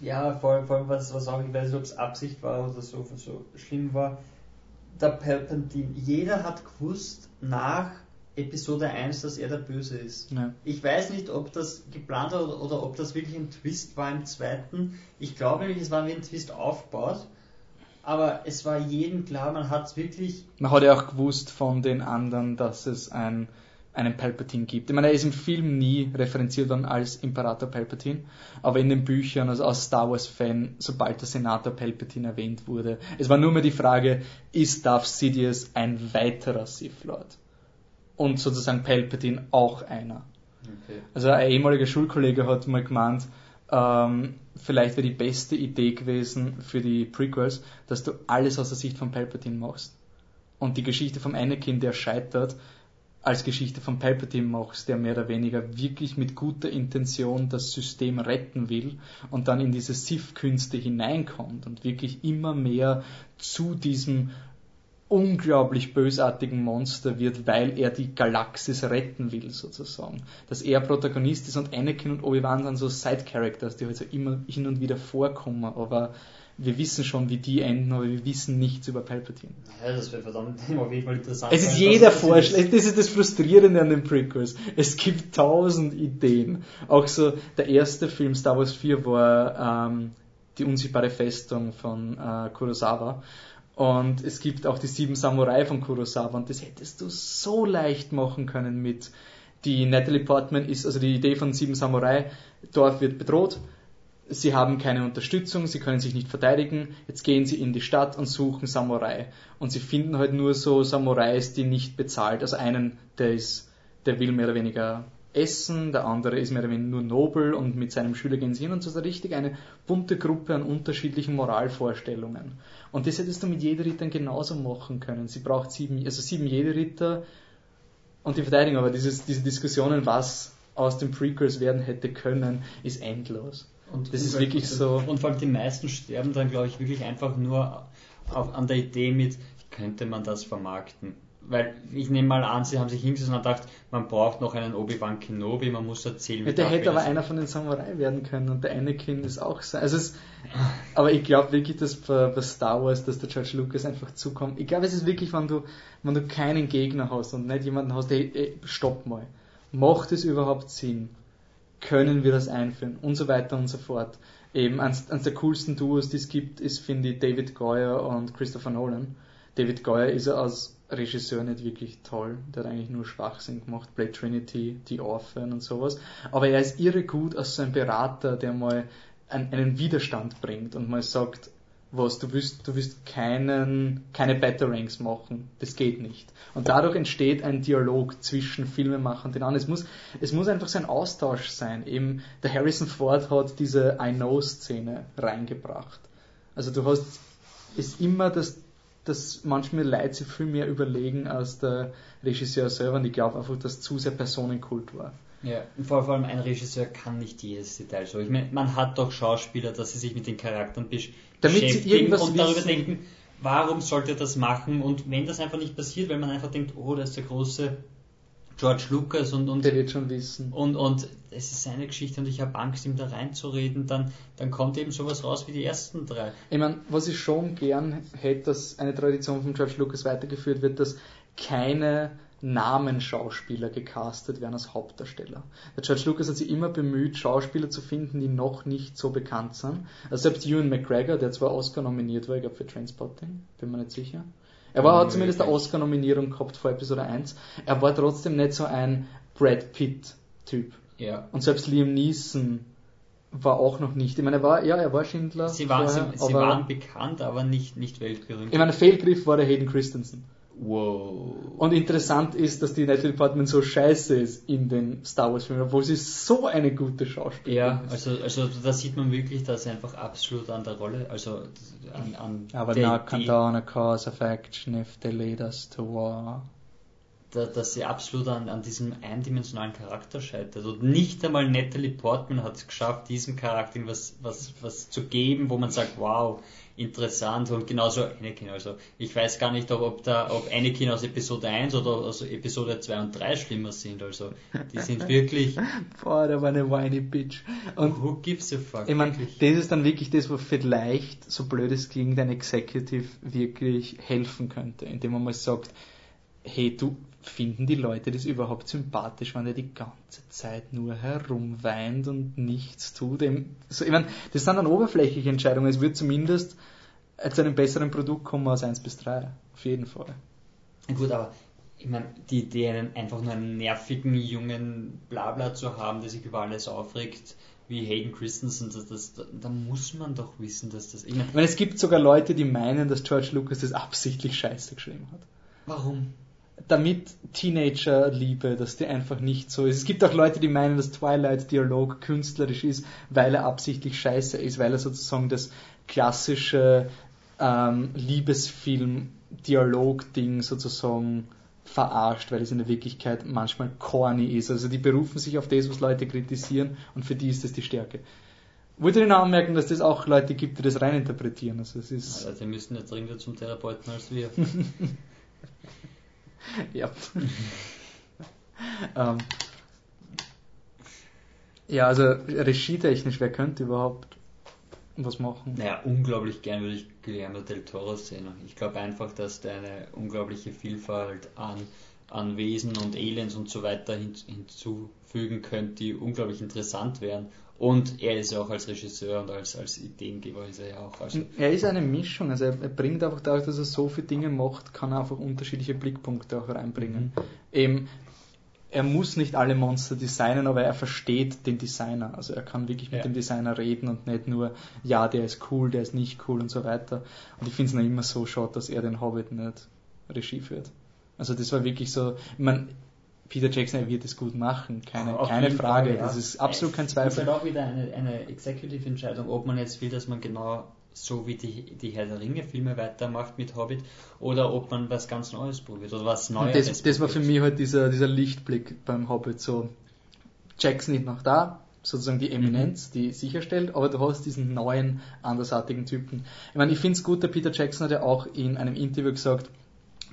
S2: Ja, vor allem, vor allem was, was auch, ich weiß nicht, ob es Absicht war oder so, so schlimm war. Der Palpatine, jeder hat gewusst, nach Episode 1, dass er der Böse ist. Ja. Ich weiß nicht, ob das geplant war oder, oder, ob das wirklich ein Twist war im zweiten. Ich glaube nämlich, es war wie ein Twist aufgebaut. Aber es war jedem klar, man hat es wirklich.
S1: Man hat ja auch gewusst von den anderen, dass es ein, einen Palpatine gibt. Ich meine, er ist im Film nie referenziert worden als Imperator Palpatine, aber in den Büchern, also als Star Wars-Fan, sobald der Senator Palpatine erwähnt wurde, es war nur mehr die Frage, ist Darth Sidious ein weiterer Sith Lord? Und sozusagen Palpatine auch einer. Okay. Also ein ehemaliger Schulkollege hat mal gemeint, ähm, vielleicht wäre die beste Idee gewesen für die Prequels, dass du alles aus der Sicht von Palpatine machst. Und die Geschichte vom Anakin, der scheitert, als Geschichte von Palpatine machst, der mehr oder weniger wirklich mit guter Intention das System retten will und dann in diese Sith-Künste hineinkommt und wirklich immer mehr zu diesem unglaublich bösartigen Monster wird, weil er die Galaxis retten will, sozusagen. Dass er Protagonist ist und Anakin und Obi-Wan sind so Side-Characters, die halt so immer hin und wieder vorkommen, aber wir wissen schon, wie die enden, aber wir wissen nichts über Palpatine.
S2: Ja, das wäre verdammt auf jeden Fall interessant.
S1: Es ist
S2: sein,
S1: jeder
S2: was passiert
S1: Vorschlag, das ist das Frustrierende an den Prequels. Es gibt tausend Ideen. Auch so, der erste Film, Star Wars 4, war ähm, die unsichtbare Festung von äh, Kurosawa. Und es gibt auch die sieben Samurai von Kurosawa. Und das hättest du so leicht machen können mit die Natalie Portman ist, also die Idee von sieben Samurai, Dorf wird bedroht, sie haben keine Unterstützung, sie können sich nicht verteidigen, jetzt gehen sie in die Stadt und suchen Samurai. Und sie finden halt nur so Samurais, die nicht bezahlt. Also einen, der ist, der will mehr oder weniger essen, der andere ist mehr oder weniger nur nobel und mit seinem Schüler gehen sie hin und so ist richtig eine bunte Gruppe an unterschiedlichen Moralvorstellungen. Und das hättest du mit Jedi-Rittern genauso machen können. Sie braucht sieben, also sieben Jedi-Ritter und die Verteidigung, aber dieses, diese Diskussionen, was aus den Prequels werden hätte können, ist endlos.
S2: Und
S1: das ist wirklich so.
S2: Und vor allem die meisten sterben dann, glaube ich, wirklich einfach nur auf, an der Idee mit, könnte man das vermarkten? Weil ich nehme mal an, sie haben sich hingesetzt und gedacht, man braucht noch einen Obi-Wan Kenobi, man muss erzählen,
S1: Ja, der hätte
S2: er
S1: aber einer von den Samurai werden können und der Anakin ist auch sein. Also es, aber ich glaube wirklich, dass bei, bei Star Wars, dass der George Lucas einfach zukommt. Ich glaube, es ist wirklich, wenn du, wenn du keinen Gegner hast und nicht jemanden hast, der, ey, stopp mal. Macht es überhaupt Sinn? Können wir das einführen? Und so weiter und so fort. Eben, eines, eines der coolsten Duos, die es gibt, ist, finde ich, David Goyer und Christopher Nolan. David Goyer ist ja als Regisseur nicht wirklich toll. Der hat eigentlich nur Schwachsinn gemacht. Blade Trinity, The Orphan und sowas. Aber er ist irre gut als so ein Berater, der mal einen, einen Widerstand bringt und mal sagt, was, du willst, du willst keinen, keine Batarangs machen. Das geht nicht. Und dadurch entsteht ein Dialog zwischen Filmemachern und den anderen. Es muss, es muss einfach so ein Austausch sein. Eben, der Harrison Ford hat diese I Know-Szene reingebracht. Also du hast, ist immer das, dass manchmal Leute sich viel mehr überlegen als der Regisseur selber und ich glaube einfach, dass zu sehr Personenkult war.
S2: Ja, und vor allem ein Regisseur kann nicht jedes Detail so. Ich meine, man hat doch Schauspieler, dass sie sich mit den Charakteren besch
S1: Damit sie
S2: beschäftigen
S1: irgendwas
S2: und darüber
S1: wissen.
S2: denken, warum sollte er das machen? Und wenn das einfach nicht passiert, weil man einfach denkt, oh, das ist der große George Lucas und, und
S1: Der wird schon wissen.
S2: und, und es ist seine Geschichte und ich habe Angst, ihm da reinzureden, dann, dann kommt eben sowas raus wie die ersten drei.
S1: Ich meine, was ich schon gern hätte, dass eine Tradition von George Lucas weitergeführt wird, dass keine Namenschauspieler gecastet werden als Hauptdarsteller. Der George Lucas hat sich immer bemüht, Schauspieler zu finden, die noch nicht so bekannt sind. Also selbst Ewan McGregor, der zwar Oscar nominiert war, ich glaube für Trainspotting, bin mir nicht sicher. Er war, hat zumindest eine Oscar-Nominierung gehabt vor Episode 1. Er war trotzdem nicht so ein Brad Pitt-Typ.
S2: Ja.
S1: Und selbst Liam Neeson war auch noch nicht. Ich meine, er war, ja, er war Schindler.
S2: Sie, waren,
S1: vorher,
S2: sie, sie
S1: aber-
S2: waren bekannt, aber nicht, nicht weltberühmt.
S1: Ich meine, Fehlgriff war der Hayden Christensen.
S2: Wow.
S1: Und interessant ist, dass die Natalie Portman so scheiße ist in den Star Wars Filmen, obwohl sie so eine gute Schauspielerin
S2: Ja,
S1: ist.
S2: also, also da sieht man wirklich, dass sie einfach absolut an der Rolle, also an, an
S1: Aber not
S2: Idee-
S1: on a cause of action if they lead us to war.
S2: Da, dass sie absolut an, an diesem eindimensionalen Charakter scheitert. Und nicht einmal Natalie Portman hat es geschafft, diesem Charakter was, was, was zu geben, wo man sagt, wow, interessant. Und genauso Anakin. Also ich weiß gar nicht, ob, ob, da, ob Anakin aus Episode 1 oder aus Episode 2 und 3 schlimmer sind. Also die sind wirklich,
S1: Boah, der war eine whiny Bitch. Und
S2: who gives a fuck?
S1: ich meine, das ist dann wirklich das, wo vielleicht, so blöd es klingt, ein Executive wirklich helfen könnte, indem man mal sagt, hey, du, finden die Leute das überhaupt sympathisch, wenn der die ganze Zeit nur herumweint und nichts tut? Ich meine, das sind dann oberflächliche Entscheidungen. Es wird zumindest zu einem besseren Produkt kommen als 1 bis 3. Auf jeden Fall.
S2: Gut, aber ich meine, die Idee, einen, einfach nur einen nervigen, jungen Blabla zu haben, der sich über alles aufregt, wie Hayden Christensen, das, das, da, da muss man doch wissen, dass das. Ich meine,
S1: Ich meine, es gibt sogar Leute, die meinen, dass George Lucas das absichtlich scheiße geschrieben hat.
S2: warum?
S1: Damit Teenager-Liebe, dass die einfach nicht so ist. Es gibt auch Leute, die meinen, dass Twilight-Dialog künstlerisch ist, weil er absichtlich scheiße ist, weil er sozusagen das klassische ähm, Liebesfilm-Dialog-Ding sozusagen verarscht, weil es in der Wirklichkeit manchmal corny ist. Also die berufen sich auf das, was Leute kritisieren und für die ist das die Stärke. Wollte ich noch anmerken, dass es auch Leute gibt, die das reininterpretieren. Also es ist.
S2: Also, die müssen nicht dringender zum Therapeuten als wir.
S1: ja. ähm, ja, also regietechnisch, wer könnte überhaupt was machen?
S2: Naja, unglaublich gern würde ich Guillermo del Toro sehen. Ich glaube einfach, dass der eine unglaubliche Vielfalt an, an Wesen und Aliens und so weiter hin, hinzufügen könnte, die unglaublich interessant wären. Und er ist ja auch als Regisseur und als, als Ideengeber ist er ja auch. Also
S1: er ist eine Mischung, also er, er bringt einfach dadurch, dass er so viele Dinge macht, kann er einfach unterschiedliche Blickpunkte auch reinbringen. Mhm. Eben, er muss nicht alle Monster designen, aber er versteht den Designer. Also er kann wirklich mit ja. dem Designer reden und nicht nur, ja, der ist cool, der ist nicht cool und so weiter. Und ich finde es noch immer so schade, dass er den Hobbit nicht Regie führt. Also das war wirklich so, ich meine, Peter Jackson wird es gut machen, keine, Auf keine Frage, Fall, ja. das ist absolut kein Zweifel. Das
S2: ist halt auch wieder eine, eine Executive-Entscheidung, ob man jetzt will, dass man genau so wie die, die Herr der Ringe-Filme weitermacht mit Hobbit oder ob man was ganz Neues probiert oder was Neues.
S1: Das, das war für mich halt dieser, dieser Lichtblick beim Hobbit so. Jackson ist noch da, sozusagen die Eminenz, mhm. die sicherstellt, aber du hast diesen neuen, andersartigen Typen. Ich meine, ich finde es gut, der Peter Jackson hat ja auch in einem Interview gesagt,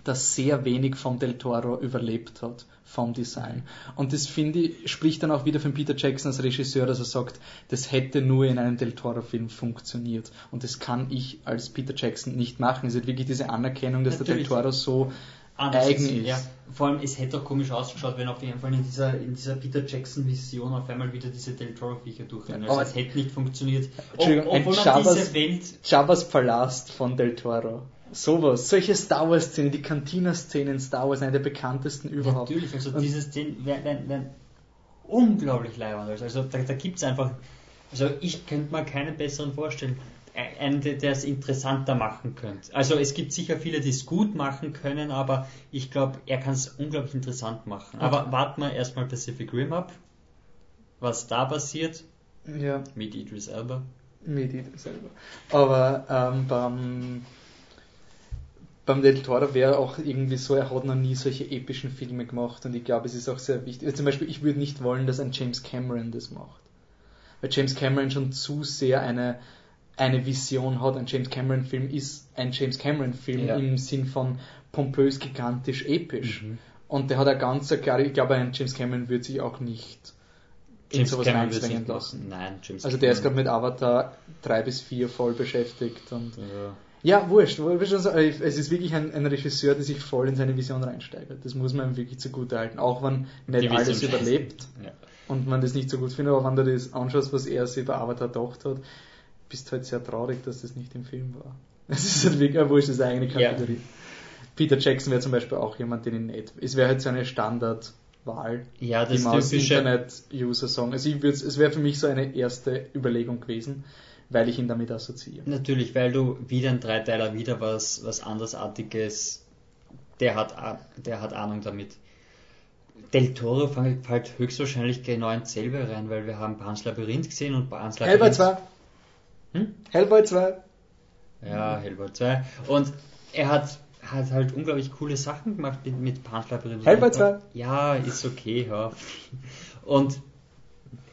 S1: dass sehr wenig vom Del Toro überlebt hat vom Design. Und das finde ich, spricht dann auch wieder von Peter Jackson als Regisseur, dass er sagt, das hätte nur in einem Del Toro-Film funktioniert. Und das kann ich als Peter Jackson nicht machen. Es ist wirklich diese Anerkennung, dass Natürlich. der Del Toro so Anders eigen ist. Ja,
S2: vor allem, es hätte auch komisch ausgeschaut, wenn auf jeden Fall in dieser, in dieser Peter Jackson-Vision auf einmal wieder diese Del Toro-Viecher durchrennen. Also, es hätte nicht funktioniert.
S1: Entschuldigung, Ob, obwohl ein diese Welt. Jabbas Palast von Del Toro. Sowas, solche Star Wars Szenen, die Cantina-Szenen in Star Wars, eine der bekanntesten überhaupt.
S2: Natürlich, also und diese Szenen werden, werden unglaublich leibend. Also da, da gibt es einfach, also ich könnte mir keinen besseren vorstellen, einen, der es interessanter machen könnte. Also es gibt sicher viele, die es gut machen können, aber ich glaube, er kann es unglaublich interessant machen. Okay. Aber warten wir erstmal Pacific Rim ab, was da passiert.
S1: Ja.
S2: Mit Idris Elba.
S1: Mit Idris Elba. Aber ähm, beim beim Del Toro wäre auch irgendwie so, er hat noch nie solche epischen Filme gemacht und ich glaube, es ist auch sehr wichtig. Also zum Beispiel, ich würde nicht wollen, dass ein James Cameron das macht. Weil James Cameron schon zu sehr eine, eine Vision hat. Ein James Cameron-Film ist ein James Cameron-Film ja. im Sinn von pompös, gigantisch, episch. Mhm. Und der hat eine ganz klare, ich glaube, ein James Cameron würde sich auch nicht
S2: James in sowas reinzwängen lassen.
S1: Nein, James Also der ist gerade mit Avatar 3 bis 4 voll beschäftigt und ja. Ja, wurscht. Also, es ist wirklich ein, ein, Regisseur, der sich voll in seine Vision reinsteigert. Das muss man ihm wirklich zugute halten. Auch wenn nicht alles überlebt ja. und man das nicht so gut findet, aber wenn du das anschaust, was er sich bei Avatar gedacht hat, bist du halt sehr traurig, dass das nicht im Film war. Es ist halt wirklich, wurscht, das ist eine eigene Kategorie. Ja. Peter Jackson wäre zum Beispiel auch jemand, den ich nicht. Es wäre halt so eine Standardwahl,
S2: ja, das
S1: die man als Internet-User sagen. Also ich es wäre für mich so eine erste Überlegung gewesen weil ich ihn damit assoziiere.
S2: Natürlich, weil du wieder ein Dreiteiler, wieder was, was andersartiges, der hat, der hat Ahnung damit. Del Toro fällt höchstwahrscheinlich genau ins selbe rein, weil wir haben Pans Labyrinth gesehen und Pans
S1: Labyrinth. Hellboy 2. Hm? Hellboy 2.
S2: Ja, Hellboy 2. Und er hat, hat halt unglaublich coole Sachen gemacht mit, mit Pans Labyrinth.
S1: Hellboy 2.
S2: Ja, ist okay, ja. Und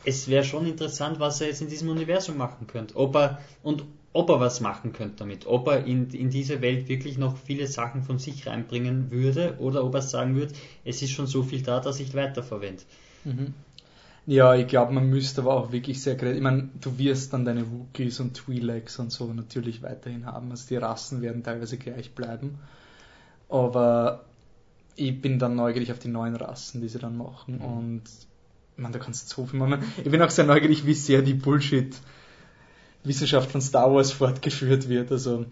S2: es wäre schon interessant, was er jetzt in diesem Universum machen könnte. Ob er, und ob er was machen könnte damit. Ob er in, in diese Welt wirklich noch viele Sachen von sich reinbringen würde oder ob er sagen würde, es ist schon so viel da, dass ich weiterverwende.
S1: Mhm. Ja, ich glaube, man müsste aber auch wirklich sehr kreativ. Ich meine, du wirst dann deine Wookies und Twi'leks und so natürlich weiterhin haben. Also die Rassen werden teilweise gleich bleiben. Aber ich bin dann neugierig auf die neuen Rassen, die sie dann machen. Mhm. Und man, da kannst so viel machen. Ich bin auch sehr neugierig, wie sehr die Bullshit-Wissenschaft von Star Wars fortgeführt wird. Also,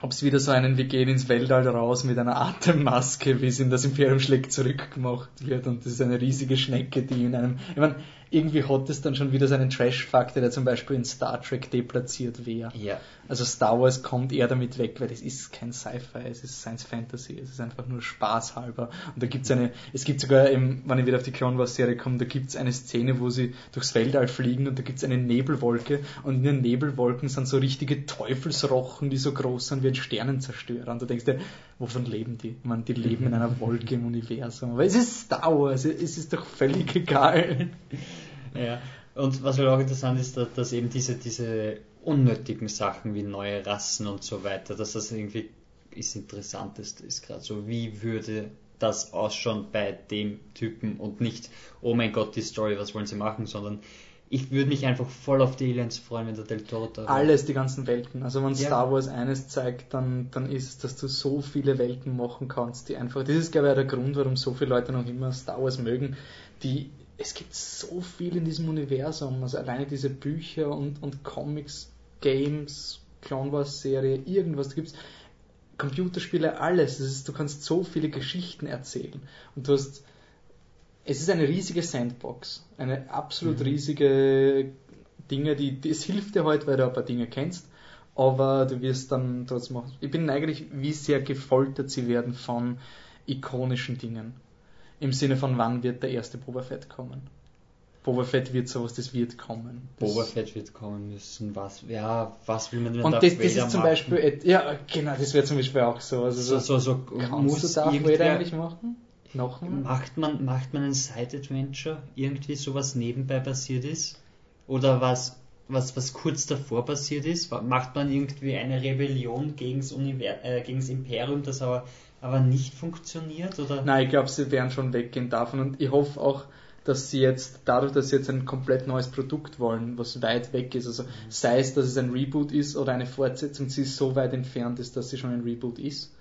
S1: ob es wieder so einen, wir gehen ins Weltall raus mit einer Atemmaske, wie es in das Imperium schlägt zurückgemacht wird. Und das ist eine riesige Schnecke, die in einem, ich meine, irgendwie hat es dann schon wieder so einen Trash-Faktor, der zum Beispiel in Star Trek deplatziert wäre.
S2: Ja.
S1: Also Star Wars kommt eher damit weg, weil das ist kein Sci-Fi, es ist Science Fantasy, es ist einfach nur Spaß halber. Und da gibt's eine, es gibt sogar, im, wenn ich wieder auf die Clone Wars Serie komme, da gibt's eine Szene, wo sie durchs Weltall fliegen und da gibt's eine Nebelwolke und in den Nebelwolken sind so richtige Teufelsrochen, die so groß sind wie ein Sternenzerstörer. Und du denkst dir, wovon leben die? Ich meine, die leben in einer Wolke im Universum. Aber es ist Star Wars, es ist doch völlig egal.
S2: Ja. Und was halt auch interessant ist, dass, dass eben diese, diese unnötigen Sachen wie neue Rassen und so weiter, dass das irgendwie das Interessanteste ist gerade so, wie würde das ausschauen bei dem Typen und nicht, oh mein Gott, die Story, was wollen sie machen, sondern ich würde mich einfach voll auf die Aliens freuen, wenn der Del Toro da.
S1: Alles, die ganzen Welten. Also wenn
S2: Ja.
S1: Star Wars eines zeigt, dann, dann ist es, dass du so viele Welten machen kannst, die einfach, das ist glaube ich der Grund, warum so viele Leute noch immer Star Wars mögen, die, es gibt so viel in diesem Universum, also alleine diese Bücher und, und Comics, Games, Clone Wars Serie, irgendwas, da gibt's Computerspiele, alles, ist, du kannst so viele Geschichten erzählen. Und du hast, es ist eine riesige Sandbox, eine absolut
S2: Mhm.
S1: riesige Dinge, die, die, es hilft dir heute, weil du ein paar Dinge kennst, aber du wirst dann trotzdem auch, ich bin eigentlich, wie sehr gefoltert sie werden von ikonischen Dingen. Im Sinne von, wann wird der erste Boba Fett kommen? Boba Fett wird sowas, das wird kommen. Das,
S2: Boba Fett wird kommen müssen, was, ja, was will man mit
S1: und
S2: Darth
S1: das, das
S2: Vader
S1: ist zum
S2: machen?
S1: Beispiel, ja, genau, das wäre zum Beispiel auch so. Also
S2: so, so, so
S1: kannst
S2: muss
S1: du Darth Vader eigentlich machen? Nochmal?
S2: Macht man, macht man ein Side-Adventure, irgendwie sowas nebenbei passiert ist? Oder was, was, was kurz davor passiert ist? Macht man irgendwie eine Rebellion gegens, Univer äh, gegens Imperium, das aber, aber nicht funktioniert? Oder?
S1: Nein, ich glaube, sie werden schon weggehen davon und ich hoffe auch, dass sie jetzt, dadurch, dass sie jetzt ein komplett neues Produkt wollen, was weit weg ist, also sei es, dass es ein Reboot ist oder eine Fortsetzung, sie so weit entfernt ist, dass sie schon ein Reboot ist,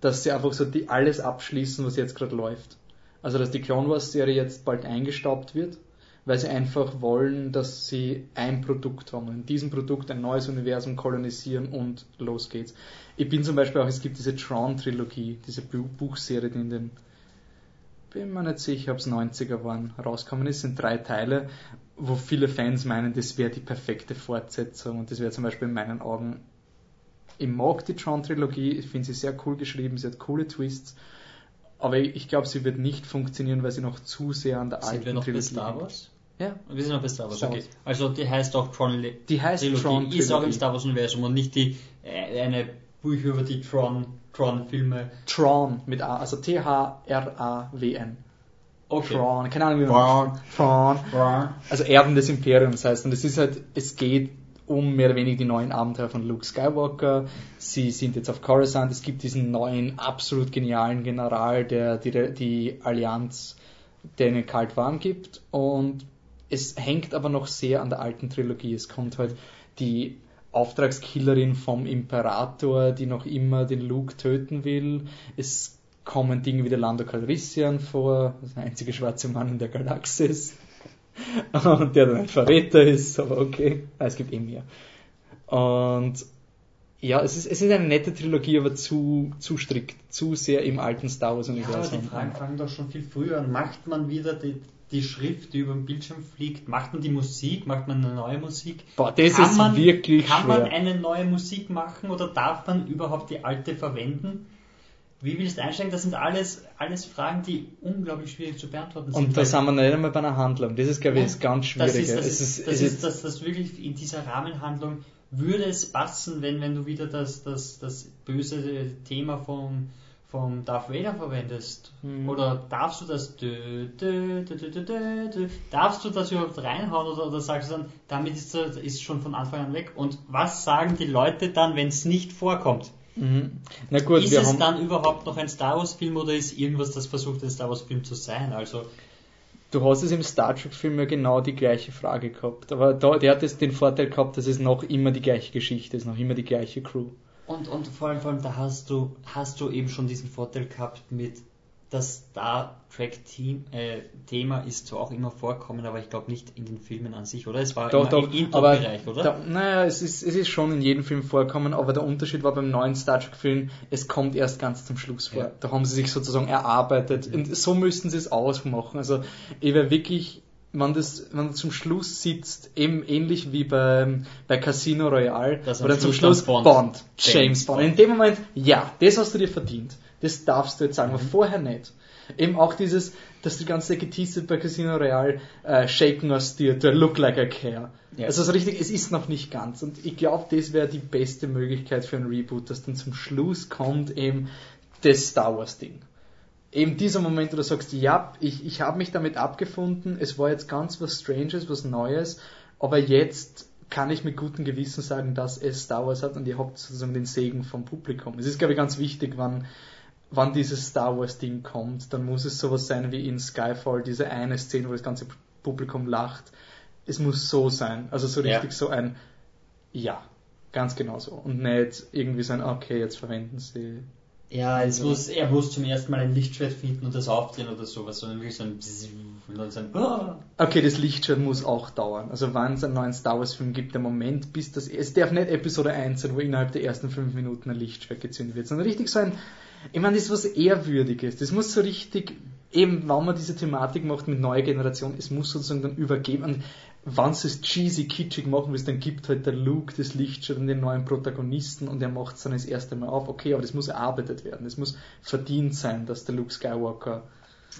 S1: dass sie einfach so die, alles abschließen, was jetzt gerade läuft. Also, dass die Clone Wars Serie jetzt bald eingestaubt wird, weil sie einfach wollen, dass sie ein Produkt haben und in diesem Produkt ein neues Universum kolonisieren und los geht's. Ich bin zum Beispiel auch, es gibt diese Tron-Trilogie, diese Bu Buchserie, die in den bin mir nicht sicher, ob es 90er waren, rausgekommen ist, sind drei Teile, wo viele Fans meinen, das wäre die perfekte Fortsetzung und das wäre zum Beispiel in meinen Augen, ich mag die Tron-Trilogie, ich finde sie sehr cool geschrieben, sie hat coole Twists, aber ich, glaube, sie wird nicht funktionieren, weil sie noch zu sehr an der
S2: Sind
S1: alten
S2: wir noch bei
S1: Trilogie
S2: Star
S1: hängt.
S2: Wars?
S1: Ja.
S2: Wir sind noch bei Star Wars,
S1: Star
S2: okay. Also die heißt auch Tron
S1: Die heißt
S2: Trilogie,
S1: Tron
S2: ist auch im
S1: Trilogie.
S2: Star Wars Universum und nicht die äh, eine Bücher über die Tron Tron Filme.
S1: Tron mit A, also T-H-R-A-W-N.
S2: Okay.
S1: Tron, keine Ahnung wie
S2: Tron.
S1: man Tron.
S2: Tron.
S1: Also Erben des Imperiums heißt. Und es ist halt, es geht um mehr oder weniger die neuen Abenteuer von Luke Skywalker. Sie sind jetzt auf Coruscant. Es gibt diesen neuen, absolut genialen General, der die, die Allianz denen kalt warm gibt. Und es hängt aber noch sehr an der alten Trilogie. Es kommt halt die Auftragskillerin vom Imperator, die noch immer den Luke töten will. Es kommen Dinge wie der Lando Calrissian vor, der einzige schwarze Mann in der Galaxis. Und der dann ein Verräter ist, aber okay, Ah, es gibt eh mehr. Und ja, es ist, es ist eine nette Trilogie, aber zu, zu strikt, zu sehr im alten Star Wars
S2: Ja, die Fragen fangen doch schon viel früher an. Macht man wieder die, die Schrift, die über den Bildschirm fliegt? Macht man die Musik? Macht man eine neue Musik?
S1: Boah, das
S2: Kann
S1: ist
S2: man,
S1: wirklich
S2: Kann
S1: schwer.
S2: man eine neue Musik machen oder darf man überhaupt die alte verwenden? Wie willst du einsteigen? Das sind alles, alles Fragen, die unglaublich schwierig zu beantworten sind.
S1: Und da sind wir nicht einmal bei einer Handlung. Das ist, glaube ich, das ganz
S2: das
S1: Schwierige.
S2: ist, das
S1: es
S2: ist, das ist,
S1: ist,
S2: das, das wirklich in dieser Rahmenhandlung würde es passen, wenn, wenn du wieder das, das, das böse Thema vom, vom Darth Vader verwendest?
S1: Mhm.
S2: Oder darfst du das dö, dö, dö, dö, dö, dö, dö, darfst du das überhaupt reinhauen oder, oder sagst du dann, damit ist es ist schon von Anfang an weg? Und was sagen die Leute dann, wenn es nicht vorkommt?
S1: Mhm. Na gut,
S2: ist es dann überhaupt noch ein Star Wars Film oder ist irgendwas, das versucht, ein Star Wars Film zu sein? Also
S1: du hast es im Star Trek Film ja genau die gleiche Frage gehabt. Aber da, der hat es den Vorteil gehabt, dass es noch immer die gleiche Geschichte ist, noch immer die gleiche Crew.
S2: Und, und vor allem, vor allem, da hast du, hast du eben schon diesen Vorteil gehabt mit, das Star Trek Team, äh, Thema ist zwar auch immer vorkommen, aber ich glaube nicht in den Filmen an sich, oder? Es war
S1: Doch,
S2: immer
S1: doch,
S2: im Intro-Bereich, oder?
S1: Da, naja, es ist, es ist schon in jedem Film vorkommen, aber der Unterschied war beim neuen Star Trek Film, es kommt erst ganz zum Schluss vor.
S2: Ja.
S1: Da haben sie sich sozusagen erarbeitet und so müssten sie es ausmachen. Also ich wäre wirklich, wenn das, du zum Schluss sitzt, eben ähnlich wie beim, bei Casino Royale,
S2: Dass am
S1: oder zum
S2: Schluss
S1: Bond,
S2: Bond,
S1: James,
S2: James
S1: Bond.
S2: Bond.
S1: In dem Moment, ja, das hast du dir verdient. Das darfst du jetzt sagen, aber vorher nicht. Eben auch dieses, dass die ganze geteased wird bei Casino Royale, äh, shaking us dear, do I look like I care.
S2: Ja.
S1: Also so richtig, es ist noch nicht ganz. Und ich glaube, das wäre die beste Möglichkeit für ein Reboot, dass dann zum Schluss kommt eben das Star Wars Ding. Eben dieser Moment, wo du sagst, ja, ich, ich habe mich damit abgefunden, es war jetzt ganz was Stranges, was Neues, aber jetzt kann ich mit gutem Gewissen sagen, dass es Star Wars hat und ihr habt sozusagen den Segen vom Publikum. Es ist, glaube ich, ganz wichtig, wann, wann dieses Star Wars Ding kommt, dann muss es sowas sein wie in Skyfall, diese eine Szene, wo das ganze Publikum lacht. Es muss so sein, also so richtig
S2: Ja.
S1: so ein Ja, ganz genau so. Und nicht irgendwie so ein Okay, jetzt verwenden sie
S2: Ja, es muss, er muss zum ersten Mal ein Lichtschwert finden und das aufdrehen oder sowas, sondern wirklich so ein Bzzz und dann so ein Ah.
S1: Okay, das Lichtschwert muss auch dauern. Also wenn es einen neuen Star Wars Film gibt, der Moment, bis das, es darf nicht Episode 1 sein, wo innerhalb der ersten fünf Minuten ein Lichtschwert gezündet wird, sondern richtig so ein, ich meine, das ist was Ehrwürdiges. Das muss so richtig, eben, wenn man diese Thematik macht mit neuer Generation, es muss sozusagen dann übergeben. Und wenn du es cheesy, kitschig machen willst, dann gibt halt der Luke das Lichtschwert und den neuen Protagonisten und er macht es dann das erste Mal auf. Okay, aber das muss erarbeitet werden. Es muss verdient sein, dass der Luke Skywalker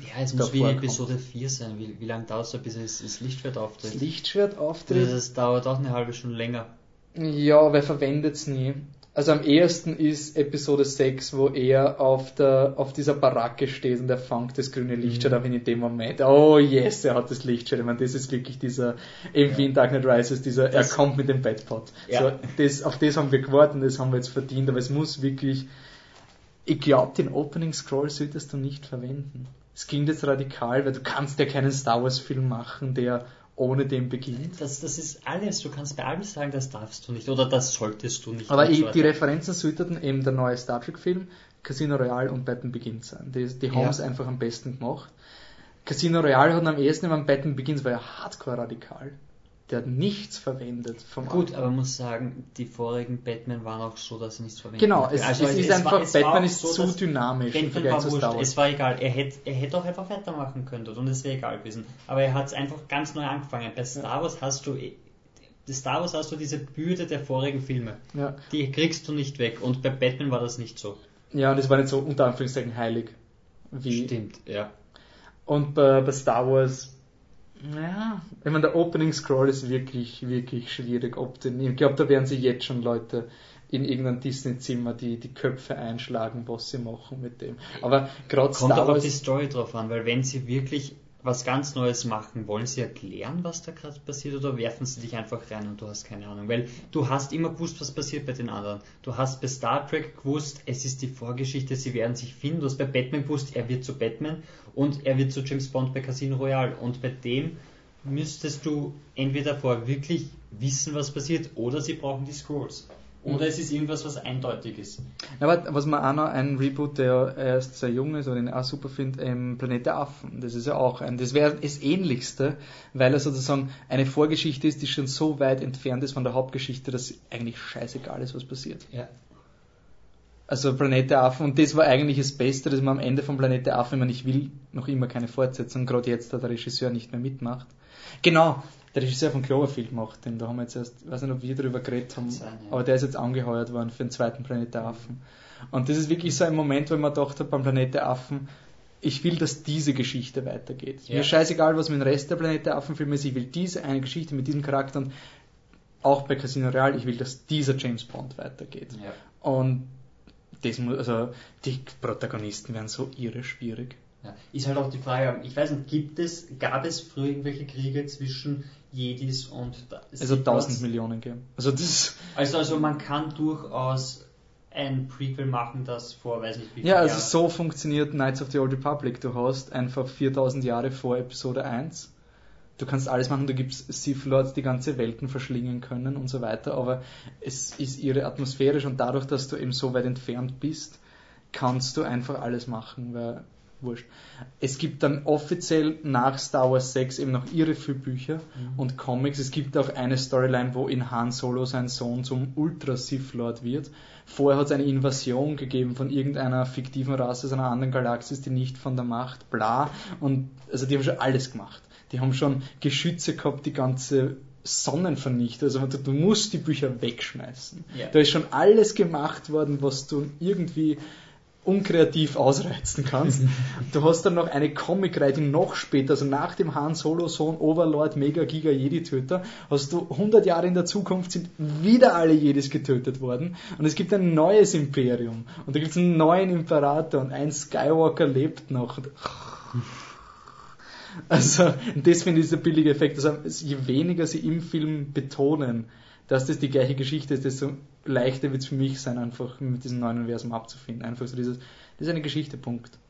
S2: Ja, es muss wie in. Episode 4 sein. Wie, wie lange dauert es, bis es das Lichtschwert
S1: das
S2: auftritt?
S1: Lichtschwert auftritt.
S2: Das dauert auch eine halbe Stunde länger.
S1: Ja, wer verwendet es nie? Also am ehesten ist Episode 6, wo er auf, der, auf dieser Baracke steht und er fängt das grüne
S2: Mhm.
S1: Lichtschwert auf in dem Moment. Oh yes, er hat das Lichtschwert. Ich meine, das ist wirklich dieser, eben wie in Dark Knight Rises, dieser,
S2: Das-
S1: er kommt mit dem Bedpot.
S2: Ja.
S1: So, das, auf das haben wir gewartet, das haben wir jetzt verdient, aber es muss wirklich, ich glaube, den Opening Scroll solltest du nicht verwenden. Es klingt jetzt radikal, weil du kannst ja keinen Star Wars Film machen, der ohne den beginnt.
S2: Das, das ist alles. Du kannst bei allem sagen, das darfst du nicht oder das solltest du nicht.
S1: Aber
S2: so
S1: ich, die Referenzen sollten eben der neue Star Trek Film, Casino Royale und Batman Begins sein. Die, die haben
S2: Ja.
S1: es einfach am besten gemacht. Casino Royale hat am ehesten immer am Batman Begins, war ja hardcore radikal. Der hat nichts verwendet vom
S2: Gut,
S1: Anfang.
S2: aber man muss sagen, die vorigen Batman waren auch so, dass sie nichts verwendet
S1: Genau,
S2: haben.
S1: es,
S2: Also
S1: es ist
S2: war-
S1: einfach,
S2: es
S1: Batman ist
S2: so,
S1: zu dynamisch im
S2: Batman
S1: Vergleich
S2: war
S1: zu. Star Wars.
S2: Es war egal. Er hätte, er hätte auch einfach weitermachen können dort und es wäre egal gewesen. Aber er hat es einfach ganz neu angefangen. Bei Star Wars hast du, Star Wars hast du diese Bürde der vorigen Filme.
S1: Ja.
S2: Die kriegst du nicht weg. Und bei Batman war das nicht so.
S1: ja, und es war nicht so unter Anführungszeichen heilig. Wie,
S2: Stimmt, ja.
S1: Und bei, bei Star Wars, ja, ich meine, der Opening Scroll ist wirklich, wirklich schwierig. Ob ich glaube, da werden sich jetzt schon Leute in irgendein Disney-Zimmer die, die Köpfe einschlagen, was sie machen mit dem. Aber gerade
S2: Kommt
S1: Star
S2: auch auf die Story drauf an, weil wenn sie wirklich was ganz Neues machen, wollen sie erklären, was da gerade passiert oder werfen sie dich einfach rein und du hast keine Ahnung? Weil du hast immer gewusst, was passiert bei den anderen. Du hast bei Star Trek gewusst, es ist die Vorgeschichte, sie werden sich finden. Du hast bei Batman gewusst, er wird zu Batman und er wird zu James Bond bei Casino Royale. Und bei dem müsstest du entweder vorher wirklich wissen, was passiert, oder sie brauchen die Scrolls. Oder es ist irgendwas, was eindeutig ist.
S1: Aber was man auch noch, ein Reboot, der erst sehr jung ist und den ich auch super finde, ähm, Planet der Affen. Das ist ja auch ein, das wäre das ähnlichste, weil er sozusagen eine Vorgeschichte ist, die schon so weit entfernt ist von der Hauptgeschichte, dass eigentlich scheißegal ist, was passiert.
S2: Ja.
S1: Also Planet der Affen, und das war eigentlich das Beste, dass man am Ende von Planet der Affen, ich meine, ich will noch immer keine Fortsetzung, gerade jetzt, da der Regisseur nicht mehr mitmacht. Genau, der Regisseur von Cloverfield macht den, da haben wir jetzt erst, ich weiß nicht, ob wir darüber geredet haben,
S2: sein, ja.
S1: aber der ist jetzt angeheuert worden für den zweiten Planet der Affen. Und das ist wirklich so ein Moment, wo gedacht habe, beim Planet der Affen, ich will, dass diese Geschichte weitergeht.
S2: Ja.
S1: Mir ist scheißegal, was mit dem Rest der Planet der Affen-Filme ist, ich will diese eine Geschichte mit diesem Charakter und auch bei Casino Real, ich will, dass dieser James Bond weitergeht.
S2: Ja.
S1: Und das muss, also die Protagonisten werden so irre schwierig.
S2: Ja. Ist halt auch die Frage, ich weiß nicht, gibt es, gab es früher irgendwelche Kriege zwischen Jedis und da-
S1: Also
S2: Sith
S1: 1000
S2: Lords?
S1: Millionen geben. Also das,
S2: Also, also man kann durchaus ein Prequel machen, das vor, weiß nicht wie
S1: ja, also
S2: Jahren-
S1: so funktioniert Knights of the Old Republic. Du hast einfach 4000 Jahre vor Episode 1. Du kannst alles machen, du gibst Sith Lords, die ganze Welten verschlingen können und so weiter, aber es ist ihre atmosphärisch und dadurch, dass du eben so weit entfernt bist, kannst du einfach alles machen, weil wurscht. Es gibt dann offiziell nach Star Wars 6 eben noch irre viele Bücher und Comics. Es gibt auch eine Storyline, wo in Han Solo sein Sohn zum Ultra Sith Lord wird. Vorher hat es eine Invasion gegeben von irgendeiner fiktiven Rasse aus einer anderen Galaxis, die nicht von der Macht, bla. Und also die haben schon alles gemacht. Die haben schon Geschütze gehabt, die ganze Sonnen vernichtet. Also du, du musst die Bücher wegschmeißen.
S2: Ja.
S1: Da ist schon alles gemacht worden, was du irgendwie unkreativ ausreizen kannst. du hast dann noch eine Comic-Reihe, die noch später, also nach dem Han Solo-Sohn Overlord Mega Giga Jedi-Töter, hast du 100 Jahre in der Zukunft sind wieder alle Jedis getötet worden und es gibt ein neues Imperium und da gibt es einen neuen Imperator und ein Skywalker lebt noch. Also, das finde ich dieser billige Effekt. Also, je weniger sie im Film betonen, dass das die gleiche Geschichte ist, desto leichter wird es für mich sein, einfach mit diesem neuen Universum abzufinden. Einfach so dieses, das ist eine Geschichte, Punkt.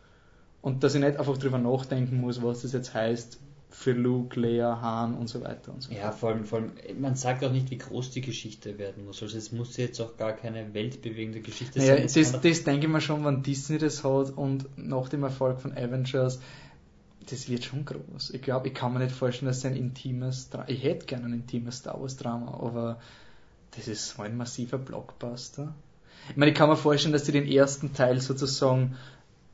S1: Und dass ich nicht einfach drüber nachdenken muss, was das jetzt heißt für Luke, Leia, Han und so weiter und so
S2: Ja, vor allem, vor allem, man sagt auch nicht, wie groß die Geschichte werden muss. Also es muss jetzt auch gar keine weltbewegende Geschichte
S1: naja,
S2: sein.
S1: Das, das, das denke ich mir schon, wenn Disney das hat und nach dem Erfolg von Avengers, das wird schon groß. Ich glaube, ich kann mir nicht vorstellen, dass ein intimes Drama, ich hätte gerne ein intimes Star Wars Drama, aber das ist so ein massiver Blockbuster. Ich meine, ich kann mir vorstellen, dass sie den ersten Teil sozusagen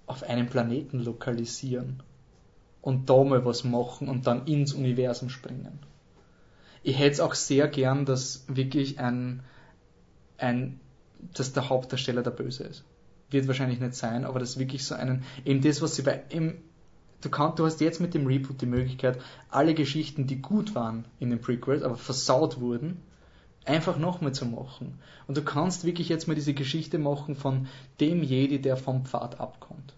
S1: auf einem Planeten lokalisieren und da mal was machen und dann ins Universum springen. Ich hätte es auch sehr gern, dass wirklich ein, ein, dass der Hauptdarsteller der Böse ist. Wird wahrscheinlich nicht sein, aber das wirklich so einen, eben das, was sie bei, im, du, kannst, du hast jetzt mit dem Reboot die Möglichkeit, alle Geschichten, die gut waren in den Prequels, aber versaut wurden, einfach nochmal zu machen. Und du kannst wirklich jetzt mal diese Geschichte machen von dem Jedi, der vom Pfad abkommt.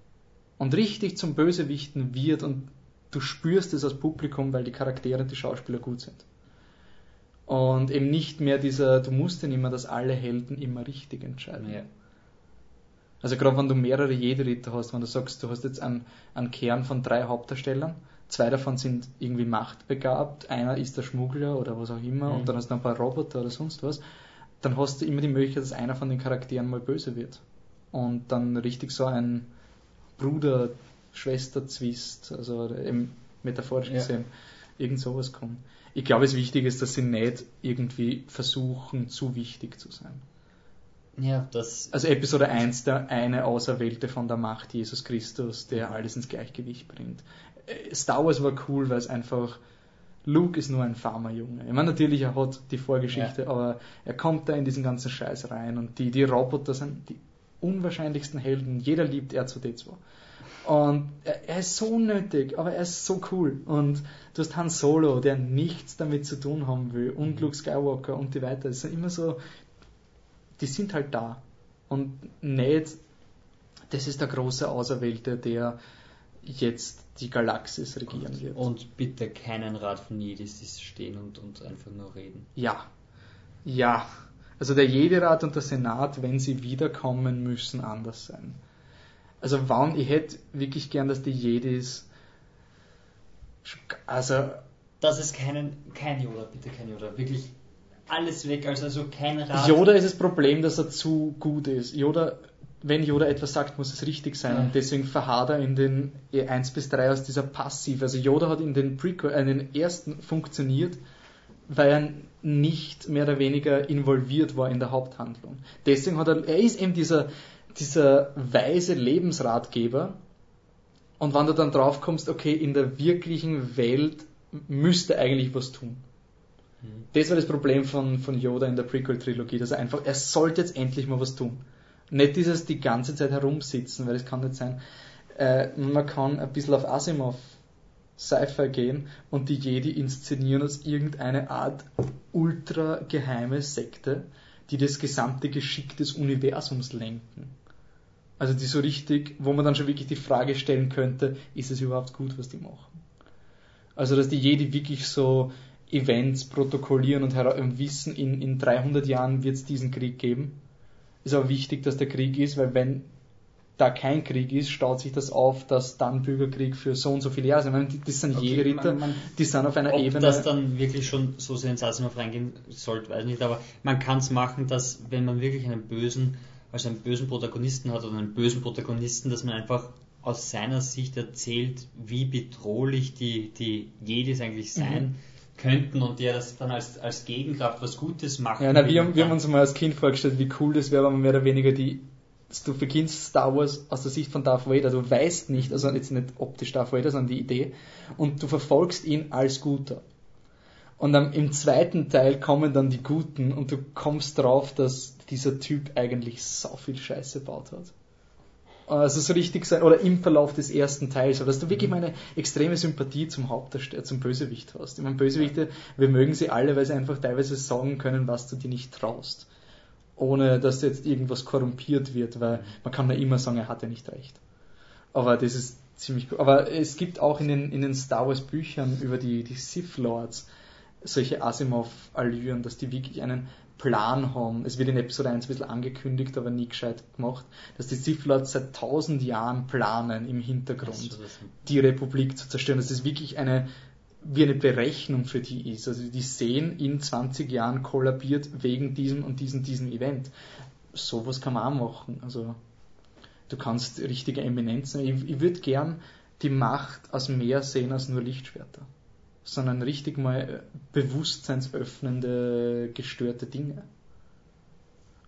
S1: Und richtig zum Bösewichten wird und du spürst es als Publikum, weil die Charaktere und die Schauspieler gut sind. Und eben nicht mehr dieser, du musst ja nicht mehr, dass alle Helden immer richtig entscheiden.
S2: Ja.
S1: Also gerade wenn du mehrere Jedi-Ritter hast, wenn du sagst, du hast jetzt einen, einen Kern von drei Hauptdarstellern, zwei davon sind irgendwie machtbegabt, einer ist der Schmuggler oder was auch immer,
S2: Mhm.
S1: und dann hast du ein paar Roboter oder sonst was, dann hast du immer die Möglichkeit, dass einer von den Charakteren mal böse wird. Und dann richtig so ein Bruder-Schwester-Zwist, also eben metaphorisch
S2: Ja.
S1: gesehen, irgend sowas kommt. Ich glaube, das Wichtige ist, dass sie nicht irgendwie versuchen, zu wichtig zu sein.
S2: Ja, das.
S1: Also Episode 1, der eine Auserwählte von der Macht, Jesus Christus, der alles ins Gleichgewicht bringt. Äh, Star Wars war cool, weil es einfach, Luke ist nur ein Farmerjunge. Ich meine, natürlich, er hat die Vorgeschichte, aber er kommt da in diesen ganzen Scheiß rein und die, die Roboter sind die unwahrscheinlichsten Helden. Jeder liebt R2D2. Und er, er ist so unnötig, aber er ist so cool. Und du hast Han Solo, der nichts damit zu tun haben will, und Luke Skywalker und die weiter. Es sind immer so, die sind halt da. Und nicht, das ist der große Auserwählte, der jetzt die Galaxis regieren wird.
S2: Und bitte keinen Rat von Jedis, die stehen und, und einfach nur reden.
S1: Ja. Ja. Also der Jedi-Rat und der Senat, wenn sie wiederkommen, müssen anders sein. Also wann, ich hätte wirklich gern, dass die Jedis, also
S2: Das ist keinen, kein Yoda, bitte kein Yoda. Wirklich alles weg, also, also kein Rat.
S1: Yoda ist das Problem, dass er zu gut ist. Yoda, wenn Yoda etwas sagt, muss es richtig sein
S2: Ja.
S1: und deswegen verharrt er in den 1 bis 3 aus dieser Passiv. Also Yoda hat in den Prequel, äh, in den ersten funktioniert, weil er nicht mehr oder weniger involviert war in der Haupthandlung. Deswegen hat er, er ist eben dieser, dieser weise Lebensratgeber und wenn du dann drauf kommst, okay, in der wirklichen Welt müsste eigentlich was tun. Das war das Problem von, von Yoda in der Prequel-Trilogie, dass er einfach, er sollte jetzt endlich mal was tun. Nicht dieses die ganze Zeit herumsitzen, weil das kann nicht sein. Äh, man kann ein bisschen auf Asimov Sci-Fi gehen und die Jedi inszenieren als irgendeine Art ultra geheime Sekte, die das gesamte Geschick des Universums lenken. Also die so richtig, wo man dann schon wirklich die Frage stellen könnte, ist es überhaupt gut, was die machen? Also dass die Jedi wirklich so Events protokollieren und, wissen, in, in 300 Jahren wird es diesen Krieg geben. Ist aber wichtig, dass der Krieg ist, weil wenn da kein Krieg ist, staut sich das auf, dass dann Bürgerkrieg für so und so viele Jahre sind. Ich meine, die- das sind
S2: Okay,
S1: Jägerritter,
S2: man- man-
S1: die sind auf einer
S2: Ob
S1: Ebene.
S2: das dann wirklich schon so sehr ins Asimov reingehen sollte, weiß ich nicht, aber man kann es machen, dass wenn man wirklich einen bösen, also einen bösen Protagonisten hat oder einen bösen Protagonisten, dass man einfach aus seiner Sicht erzählt, wie bedrohlich die, die Jedis eigentlich sein
S1: Mhm.
S2: Könnten und der das dann als, als Gegenkraft was Gutes machen
S1: Ja, na, wir, haben, wir haben uns mal als Kind vorgestellt, wie cool das wäre, wenn man mehr oder weniger die. Du beginnst Star Wars aus der Sicht von Darth Vader, du weißt nicht, also jetzt nicht optisch Darth Vader, sondern die Idee, und du verfolgst ihn als Guter. Und dann im zweiten Teil kommen dann die Guten und du kommst drauf, dass dieser Typ eigentlich so viel Scheiße gebaut hat. Also so richtig sein, oder im Verlauf des ersten Teils, aber dass du wirklich mal eine extreme Sympathie zum Hauptdarsteller, zum Bösewicht hast. Ich meine, Bösewichte, wir mögen sie alle, weil sie einfach teilweise sagen können, was du dir nicht traust. Ohne dass jetzt irgendwas korrumpiert wird, weil man kann ja immer sagen, er hatte nicht recht. Aber das ist ziemlich gut. Aber es gibt auch in den, in den Star Wars Büchern über die, die Sith Lords solche Asimov-Allüren, dass die wirklich einen Plan haben. Es wird in Episode 1 ein bisschen angekündigt, aber nie gescheit gemacht, dass die Sith Lords seit tausend Jahren planen im Hintergrund, die Republik zu zerstören. Dass es wirklich eine, wie eine Berechnung für die ist. Also die sehen, in 20 Jahren kollabiert wegen diesem und diesem, diesem Event. Sowas kann man auch machen. Also du kannst richtige Eminenzen. Ich, ich würde gern die Macht aus mehr sehen als nur Lichtschwerter sondern richtig mal bewusstseinsöffnende, gestörte Dinge.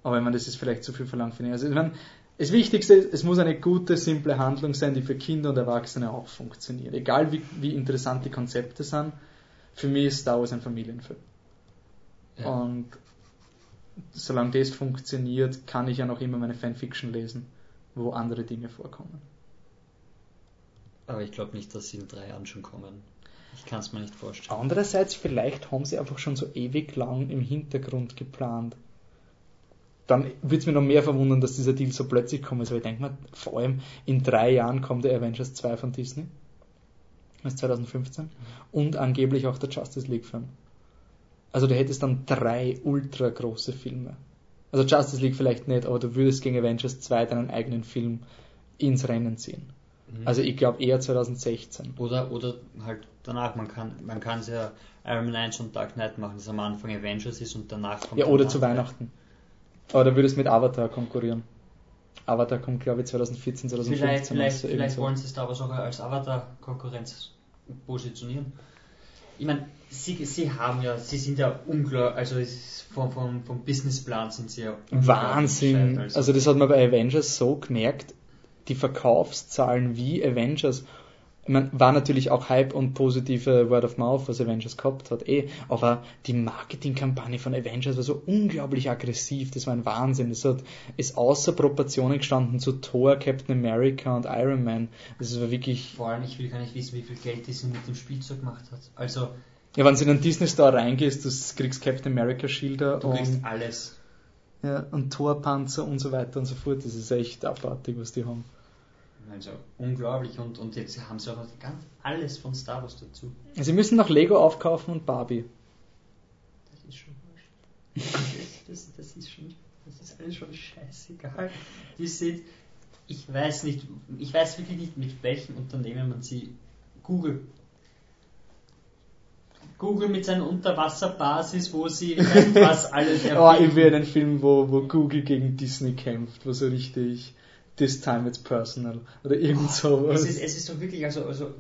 S1: Aber ich meine, das ist vielleicht zu viel verlangt für ihn. Also ich meine, das Wichtigste ist, es muss eine gute, simple Handlung sein, die für Kinder und Erwachsene auch funktioniert. Egal wie, wie interessant die Konzepte sind, für mich ist Star Wars ein Familienfilm. Ja. Und solange das funktioniert, kann ich ja noch immer meine Fanfiction lesen, wo andere Dinge vorkommen.
S2: Aber ich glaube nicht, dass sie in drei Jahren schon kommen. Ich kann es mir nicht vorstellen.
S1: Andererseits, vielleicht haben sie einfach schon so ewig lang im Hintergrund geplant. Dann würde es mir noch mehr verwundern, dass dieser Deal so plötzlich kommt. Also ich denke mal, vor allem in drei Jahren kommt der Avengers 2 von Disney. Das ist 2015. Und angeblich auch der Justice League-Film. Also du hättest dann drei ultra große Filme. Also Justice League vielleicht nicht, aber du würdest gegen Avengers 2 deinen eigenen Film ins Rennen ziehen. Mhm. Also ich glaube eher 2016.
S2: Oder, oder halt danach, man kann man kann es ja Iron Man 1 und Dark Knight machen, dass am Anfang Avengers ist und danach
S1: kommt Ja, oder zu Weihnachten. Aber da würde es mit Avatar konkurrieren. Avatar kommt glaube ich 2014, 2015.
S2: Vielleicht, vielleicht, also vielleicht wollen sie es da aber sogar als Avatar-Konkurrenz positionieren. Ich meine, sie, sie haben ja, sie sind ja unglaublich, also vom, vom, vom Businessplan sind sie ja
S1: Wahnsinn. Also. also das hat man bei Avengers so gemerkt, die Verkaufszahlen wie Avengers meine, war natürlich auch Hype und positive Word of Mouth, was Avengers gehabt hat, eh, aber die Marketingkampagne von Avengers war so unglaublich aggressiv, das war ein Wahnsinn. Es hat, ist außer Proportionen gestanden zu Thor, Captain America und Iron Man. Das war wirklich.
S2: Vor allem, ich will gar nicht wissen, wie viel Geld Disney mit dem Spielzeug gemacht hat. Also.
S1: Ja, wenn du in einen Disney Store reingehst, du kriegst Captain America Schilder.
S2: Du kriegst alles.
S1: Ja, und Torpanzer und so weiter und so fort. Das ist echt abartig, was die haben.
S2: Also unglaublich und, und jetzt haben sie auch ganz alles von Star Wars dazu.
S1: Sie müssen noch Lego aufkaufen und Barbie.
S2: Das ist schon wurscht. das, das, ist schon, das ist alles schon scheißegal. Die sind, ich weiß nicht, ich weiß wirklich nicht, mit welchem Unternehmen man sie. Google. Google mit seiner Unterwasserbasis, wo sie was alles
S1: erfinden. Oh, ich will einen Film, wo, wo Google gegen Disney kämpft, wo so richtig this time it's personal oder irgend sowas.
S2: Es ist, es ist so wirklich, also, also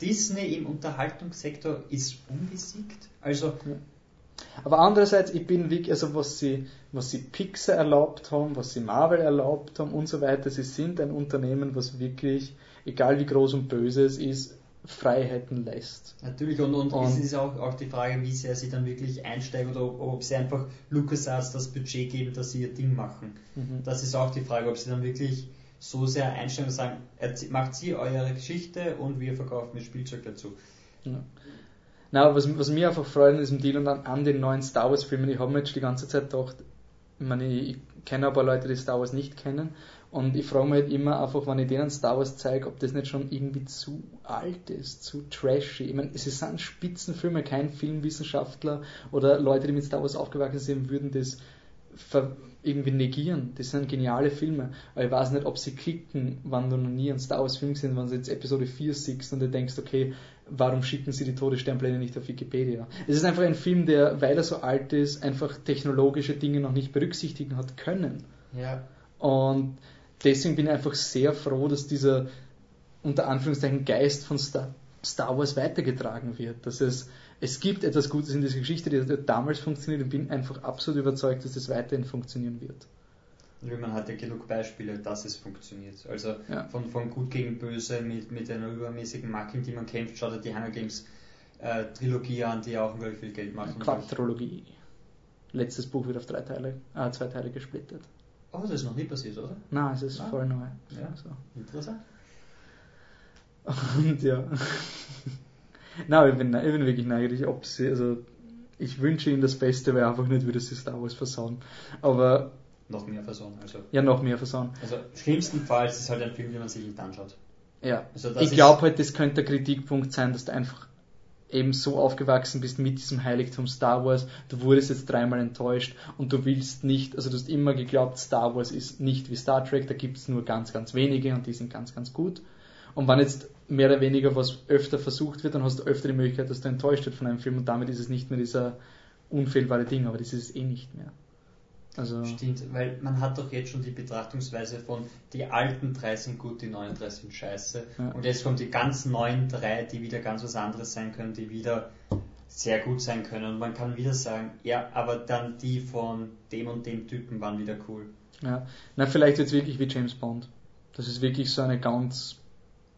S2: Disney im Unterhaltungssektor ist unbesiegt. Also ja.
S1: aber andererseits, ich bin wirklich, also was sie, was sie Pixar erlaubt haben, was sie Marvel erlaubt haben und so weiter, sie sind ein Unternehmen, was wirklich, egal wie groß und böse es ist, Freiheiten lässt.
S2: Natürlich, und, und, und es ist auch, auch die Frage, wie sehr sie dann wirklich einsteigen oder ob, ob sie einfach LucasArts das Budget geben, dass sie ihr Ding machen. Mhm. Das ist auch die Frage, ob sie dann wirklich so sehr einsteigen und sagen, macht sie eure Geschichte und wir verkaufen mit Spielzeug dazu.
S1: Ja. Na, was, was mir einfach freut in diesem Deal und an, an den neuen Star Wars Filmen, ich habe mir jetzt die ganze Zeit gedacht, ich meine, ich kenne paar Leute, die Star Wars nicht kennen und ich frage mich halt immer einfach, wenn ich denen Star Wars zeige, ob das nicht schon irgendwie zu alt ist, zu trashy. Ich meine, es sind Spitzenfilme, kein Filmwissenschaftler oder Leute, die mit Star Wars aufgewachsen sind, würden das irgendwie negieren. Das sind geniale Filme. Aber ich weiß nicht, ob sie klicken, wenn du noch nie einen Star Wars Film gesehen wenn du jetzt Episode 4 siehst und du denkst, okay, warum schicken sie die Todessternpläne nicht auf Wikipedia? Es ist einfach ein Film, der, weil er so alt ist, einfach technologische Dinge noch nicht berücksichtigen hat können.
S2: Ja.
S1: Und deswegen bin ich einfach sehr froh, dass dieser unter Anführungszeichen Geist von Star, Star Wars weitergetragen wird. Dass es, es gibt etwas Gutes in dieser Geschichte, die hat damals funktioniert und bin einfach absolut überzeugt, dass das weiterhin funktionieren wird.
S2: Und man hat ja genug Beispiele, dass es funktioniert. Also ja. von, von Gut gegen Böse mit, mit einer übermäßigen Marke, in die man kämpft, schaut er die Hunger Games äh, Trilogie an, die auch unglaublich viel Geld macht.
S1: Quadrologie. Letztes Buch wird auf drei Teile, äh, zwei Teile gesplittet.
S2: Oh, das ist noch nie passiert, oder?
S1: Nein, es ist
S2: Ah.
S1: voll neu.
S2: Ja.
S1: So.
S2: Interessant.
S1: Und ja. Nein, ich bin, ich bin wirklich neugierig, ob sie, also ich wünsche ihnen das Beste, weil einfach nicht, würde sie Star Wars versauen. Aber
S2: Noch mehr Personen. Also,
S1: ja, noch mehr versauen.
S2: also schlimmstenfalls ist es halt ein Film, den man sich nicht anschaut.
S1: Ja.
S2: Also
S1: ich glaube halt, das könnte der Kritikpunkt sein, dass du einfach eben so aufgewachsen bist mit diesem Heiligtum Star Wars, du wurdest jetzt dreimal enttäuscht und du willst nicht, also du hast immer geglaubt, Star Wars ist nicht wie Star Trek, da gibt es nur ganz, ganz wenige und die sind ganz, ganz gut. Und wenn jetzt mehr oder weniger was öfter versucht wird, dann hast du öfter die Möglichkeit, dass du enttäuscht wird von einem Film und damit ist es nicht mehr dieser unfehlbare Ding, aber das ist es eh nicht mehr. Also,
S2: Stimmt, weil man hat doch jetzt schon die Betrachtungsweise von die alten drei sind gut, die neuen drei sind scheiße.
S1: Ja.
S2: Und jetzt kommen die ganz neuen drei, die wieder ganz was anderes sein können, die wieder sehr gut sein können. Und man kann wieder sagen, ja, aber dann die von dem und dem Typen waren wieder cool.
S1: Ja, na vielleicht jetzt wirklich wie James Bond. Das ist wirklich so eine ganz,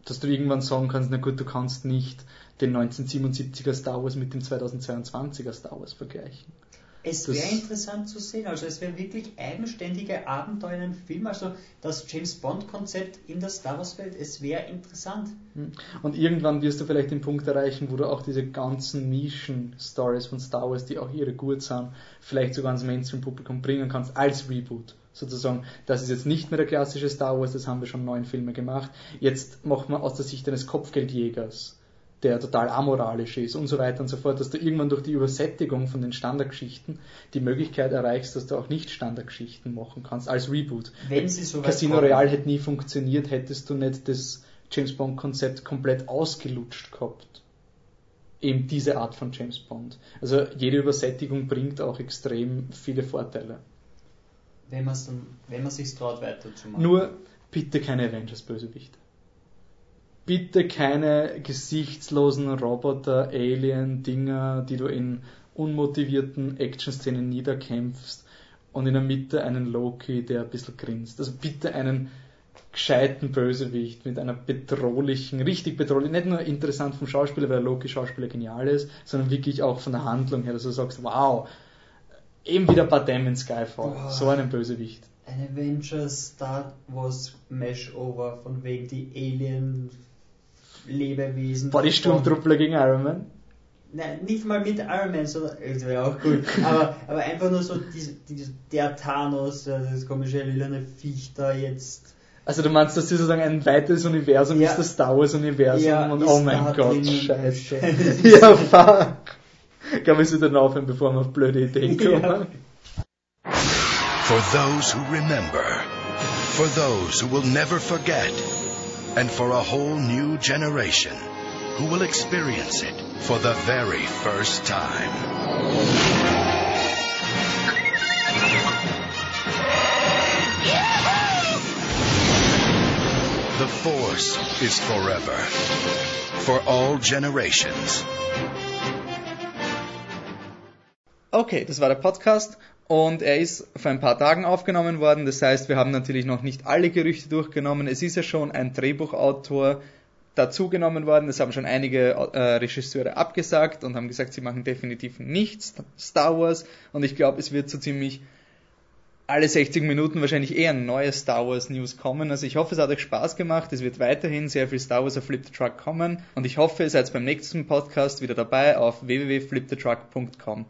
S1: dass du irgendwann sagen kannst, na gut, du kannst nicht den 1977er Star Wars mit dem 2022er Star Wars vergleichen.
S2: Es wäre interessant zu sehen, also es wäre wirklich eigenständige Abenteuer in einem Film, also das James Bond Konzept in der Star Wars Welt, es wäre interessant.
S1: Und irgendwann wirst du vielleicht den Punkt erreichen, wo du auch diese ganzen Nischen-Stories von Star Wars, die auch ihre gut sind, vielleicht sogar ans Mainstream-Publikum bringen kannst, als Reboot. Sozusagen, das ist jetzt nicht mehr der klassische Star Wars, das haben wir schon neun Filme gemacht. Jetzt machen wir aus der Sicht eines Kopfgeldjägers, der total amoralisch ist und so weiter und so fort, dass du irgendwann durch die Übersättigung von den Standardgeschichten die Möglichkeit erreichst, dass du auch nicht Standardgeschichten machen kannst als Reboot.
S2: Wenn sie so
S1: Casino
S2: kommen.
S1: Royale hätte nie funktioniert, hättest du nicht das James Bond Konzept komplett ausgelutscht gehabt. Eben diese Art von James Bond. Also jede Übersättigung bringt auch extrem viele Vorteile.
S2: Wenn man es dann, wenn man sich traut weiterzumachen.
S1: Nur bitte keine Avengers-Bösewichte. Bitte keine gesichtslosen Roboter, Alien-Dinger, die du in unmotivierten Action-Szenen niederkämpfst und in der Mitte einen Loki, der ein bisschen grinst. Also bitte einen gescheiten Bösewicht mit einer bedrohlichen, richtig bedrohlichen, nicht nur interessant vom Schauspieler, weil der Loki-Schauspieler genial ist, sondern wirklich auch von der Handlung her, dass du sagst, wow, eben wieder Bad in Skyfall,
S2: Boah.
S1: so einen Bösewicht.
S2: Ein Avengers Star Wars Mashover von wegen die Alien Lebewesen.
S1: War die Sturmtruppler gegen Iron Man?
S2: Nein, nicht mal mit Iron Man, sondern das wäre auch cool. aber, aber einfach nur so diese, diese, der Thanos, äh, das komische lilane Viech da jetzt.
S1: Also du meinst, dass das sozusagen ein weiteres Universum
S2: Ja.
S1: ist, das Star Wars Universum
S2: Ja,
S1: und oh mein Gott, scheiße. ja, fuck. Ich glaube, wir sollten aufhören, bevor wir auf blöde Ideen kommen.
S2: Ja.
S10: For those who remember, for those who will never forget, and for a whole new generation who will experience it for the very first time. The Force is forever, for all generations.
S1: Okay, das war der Podcast und er ist vor ein paar Tagen aufgenommen worden. Das heißt, wir haben natürlich noch nicht alle Gerüchte durchgenommen. Es ist ja schon ein Drehbuchautor dazugenommen worden. Das haben schon einige äh, Regisseure abgesagt und haben gesagt, sie machen definitiv nicht Star Wars. Und ich glaube, es wird so ziemlich alle 60 Minuten wahrscheinlich eher ein neues Star Wars News kommen. Also ich hoffe, es hat euch Spaß gemacht. Es wird weiterhin sehr viel Star Wars auf Flip the Truck kommen. Und ich hoffe, ihr seid beim nächsten Podcast wieder dabei auf www.flipthetruck.com.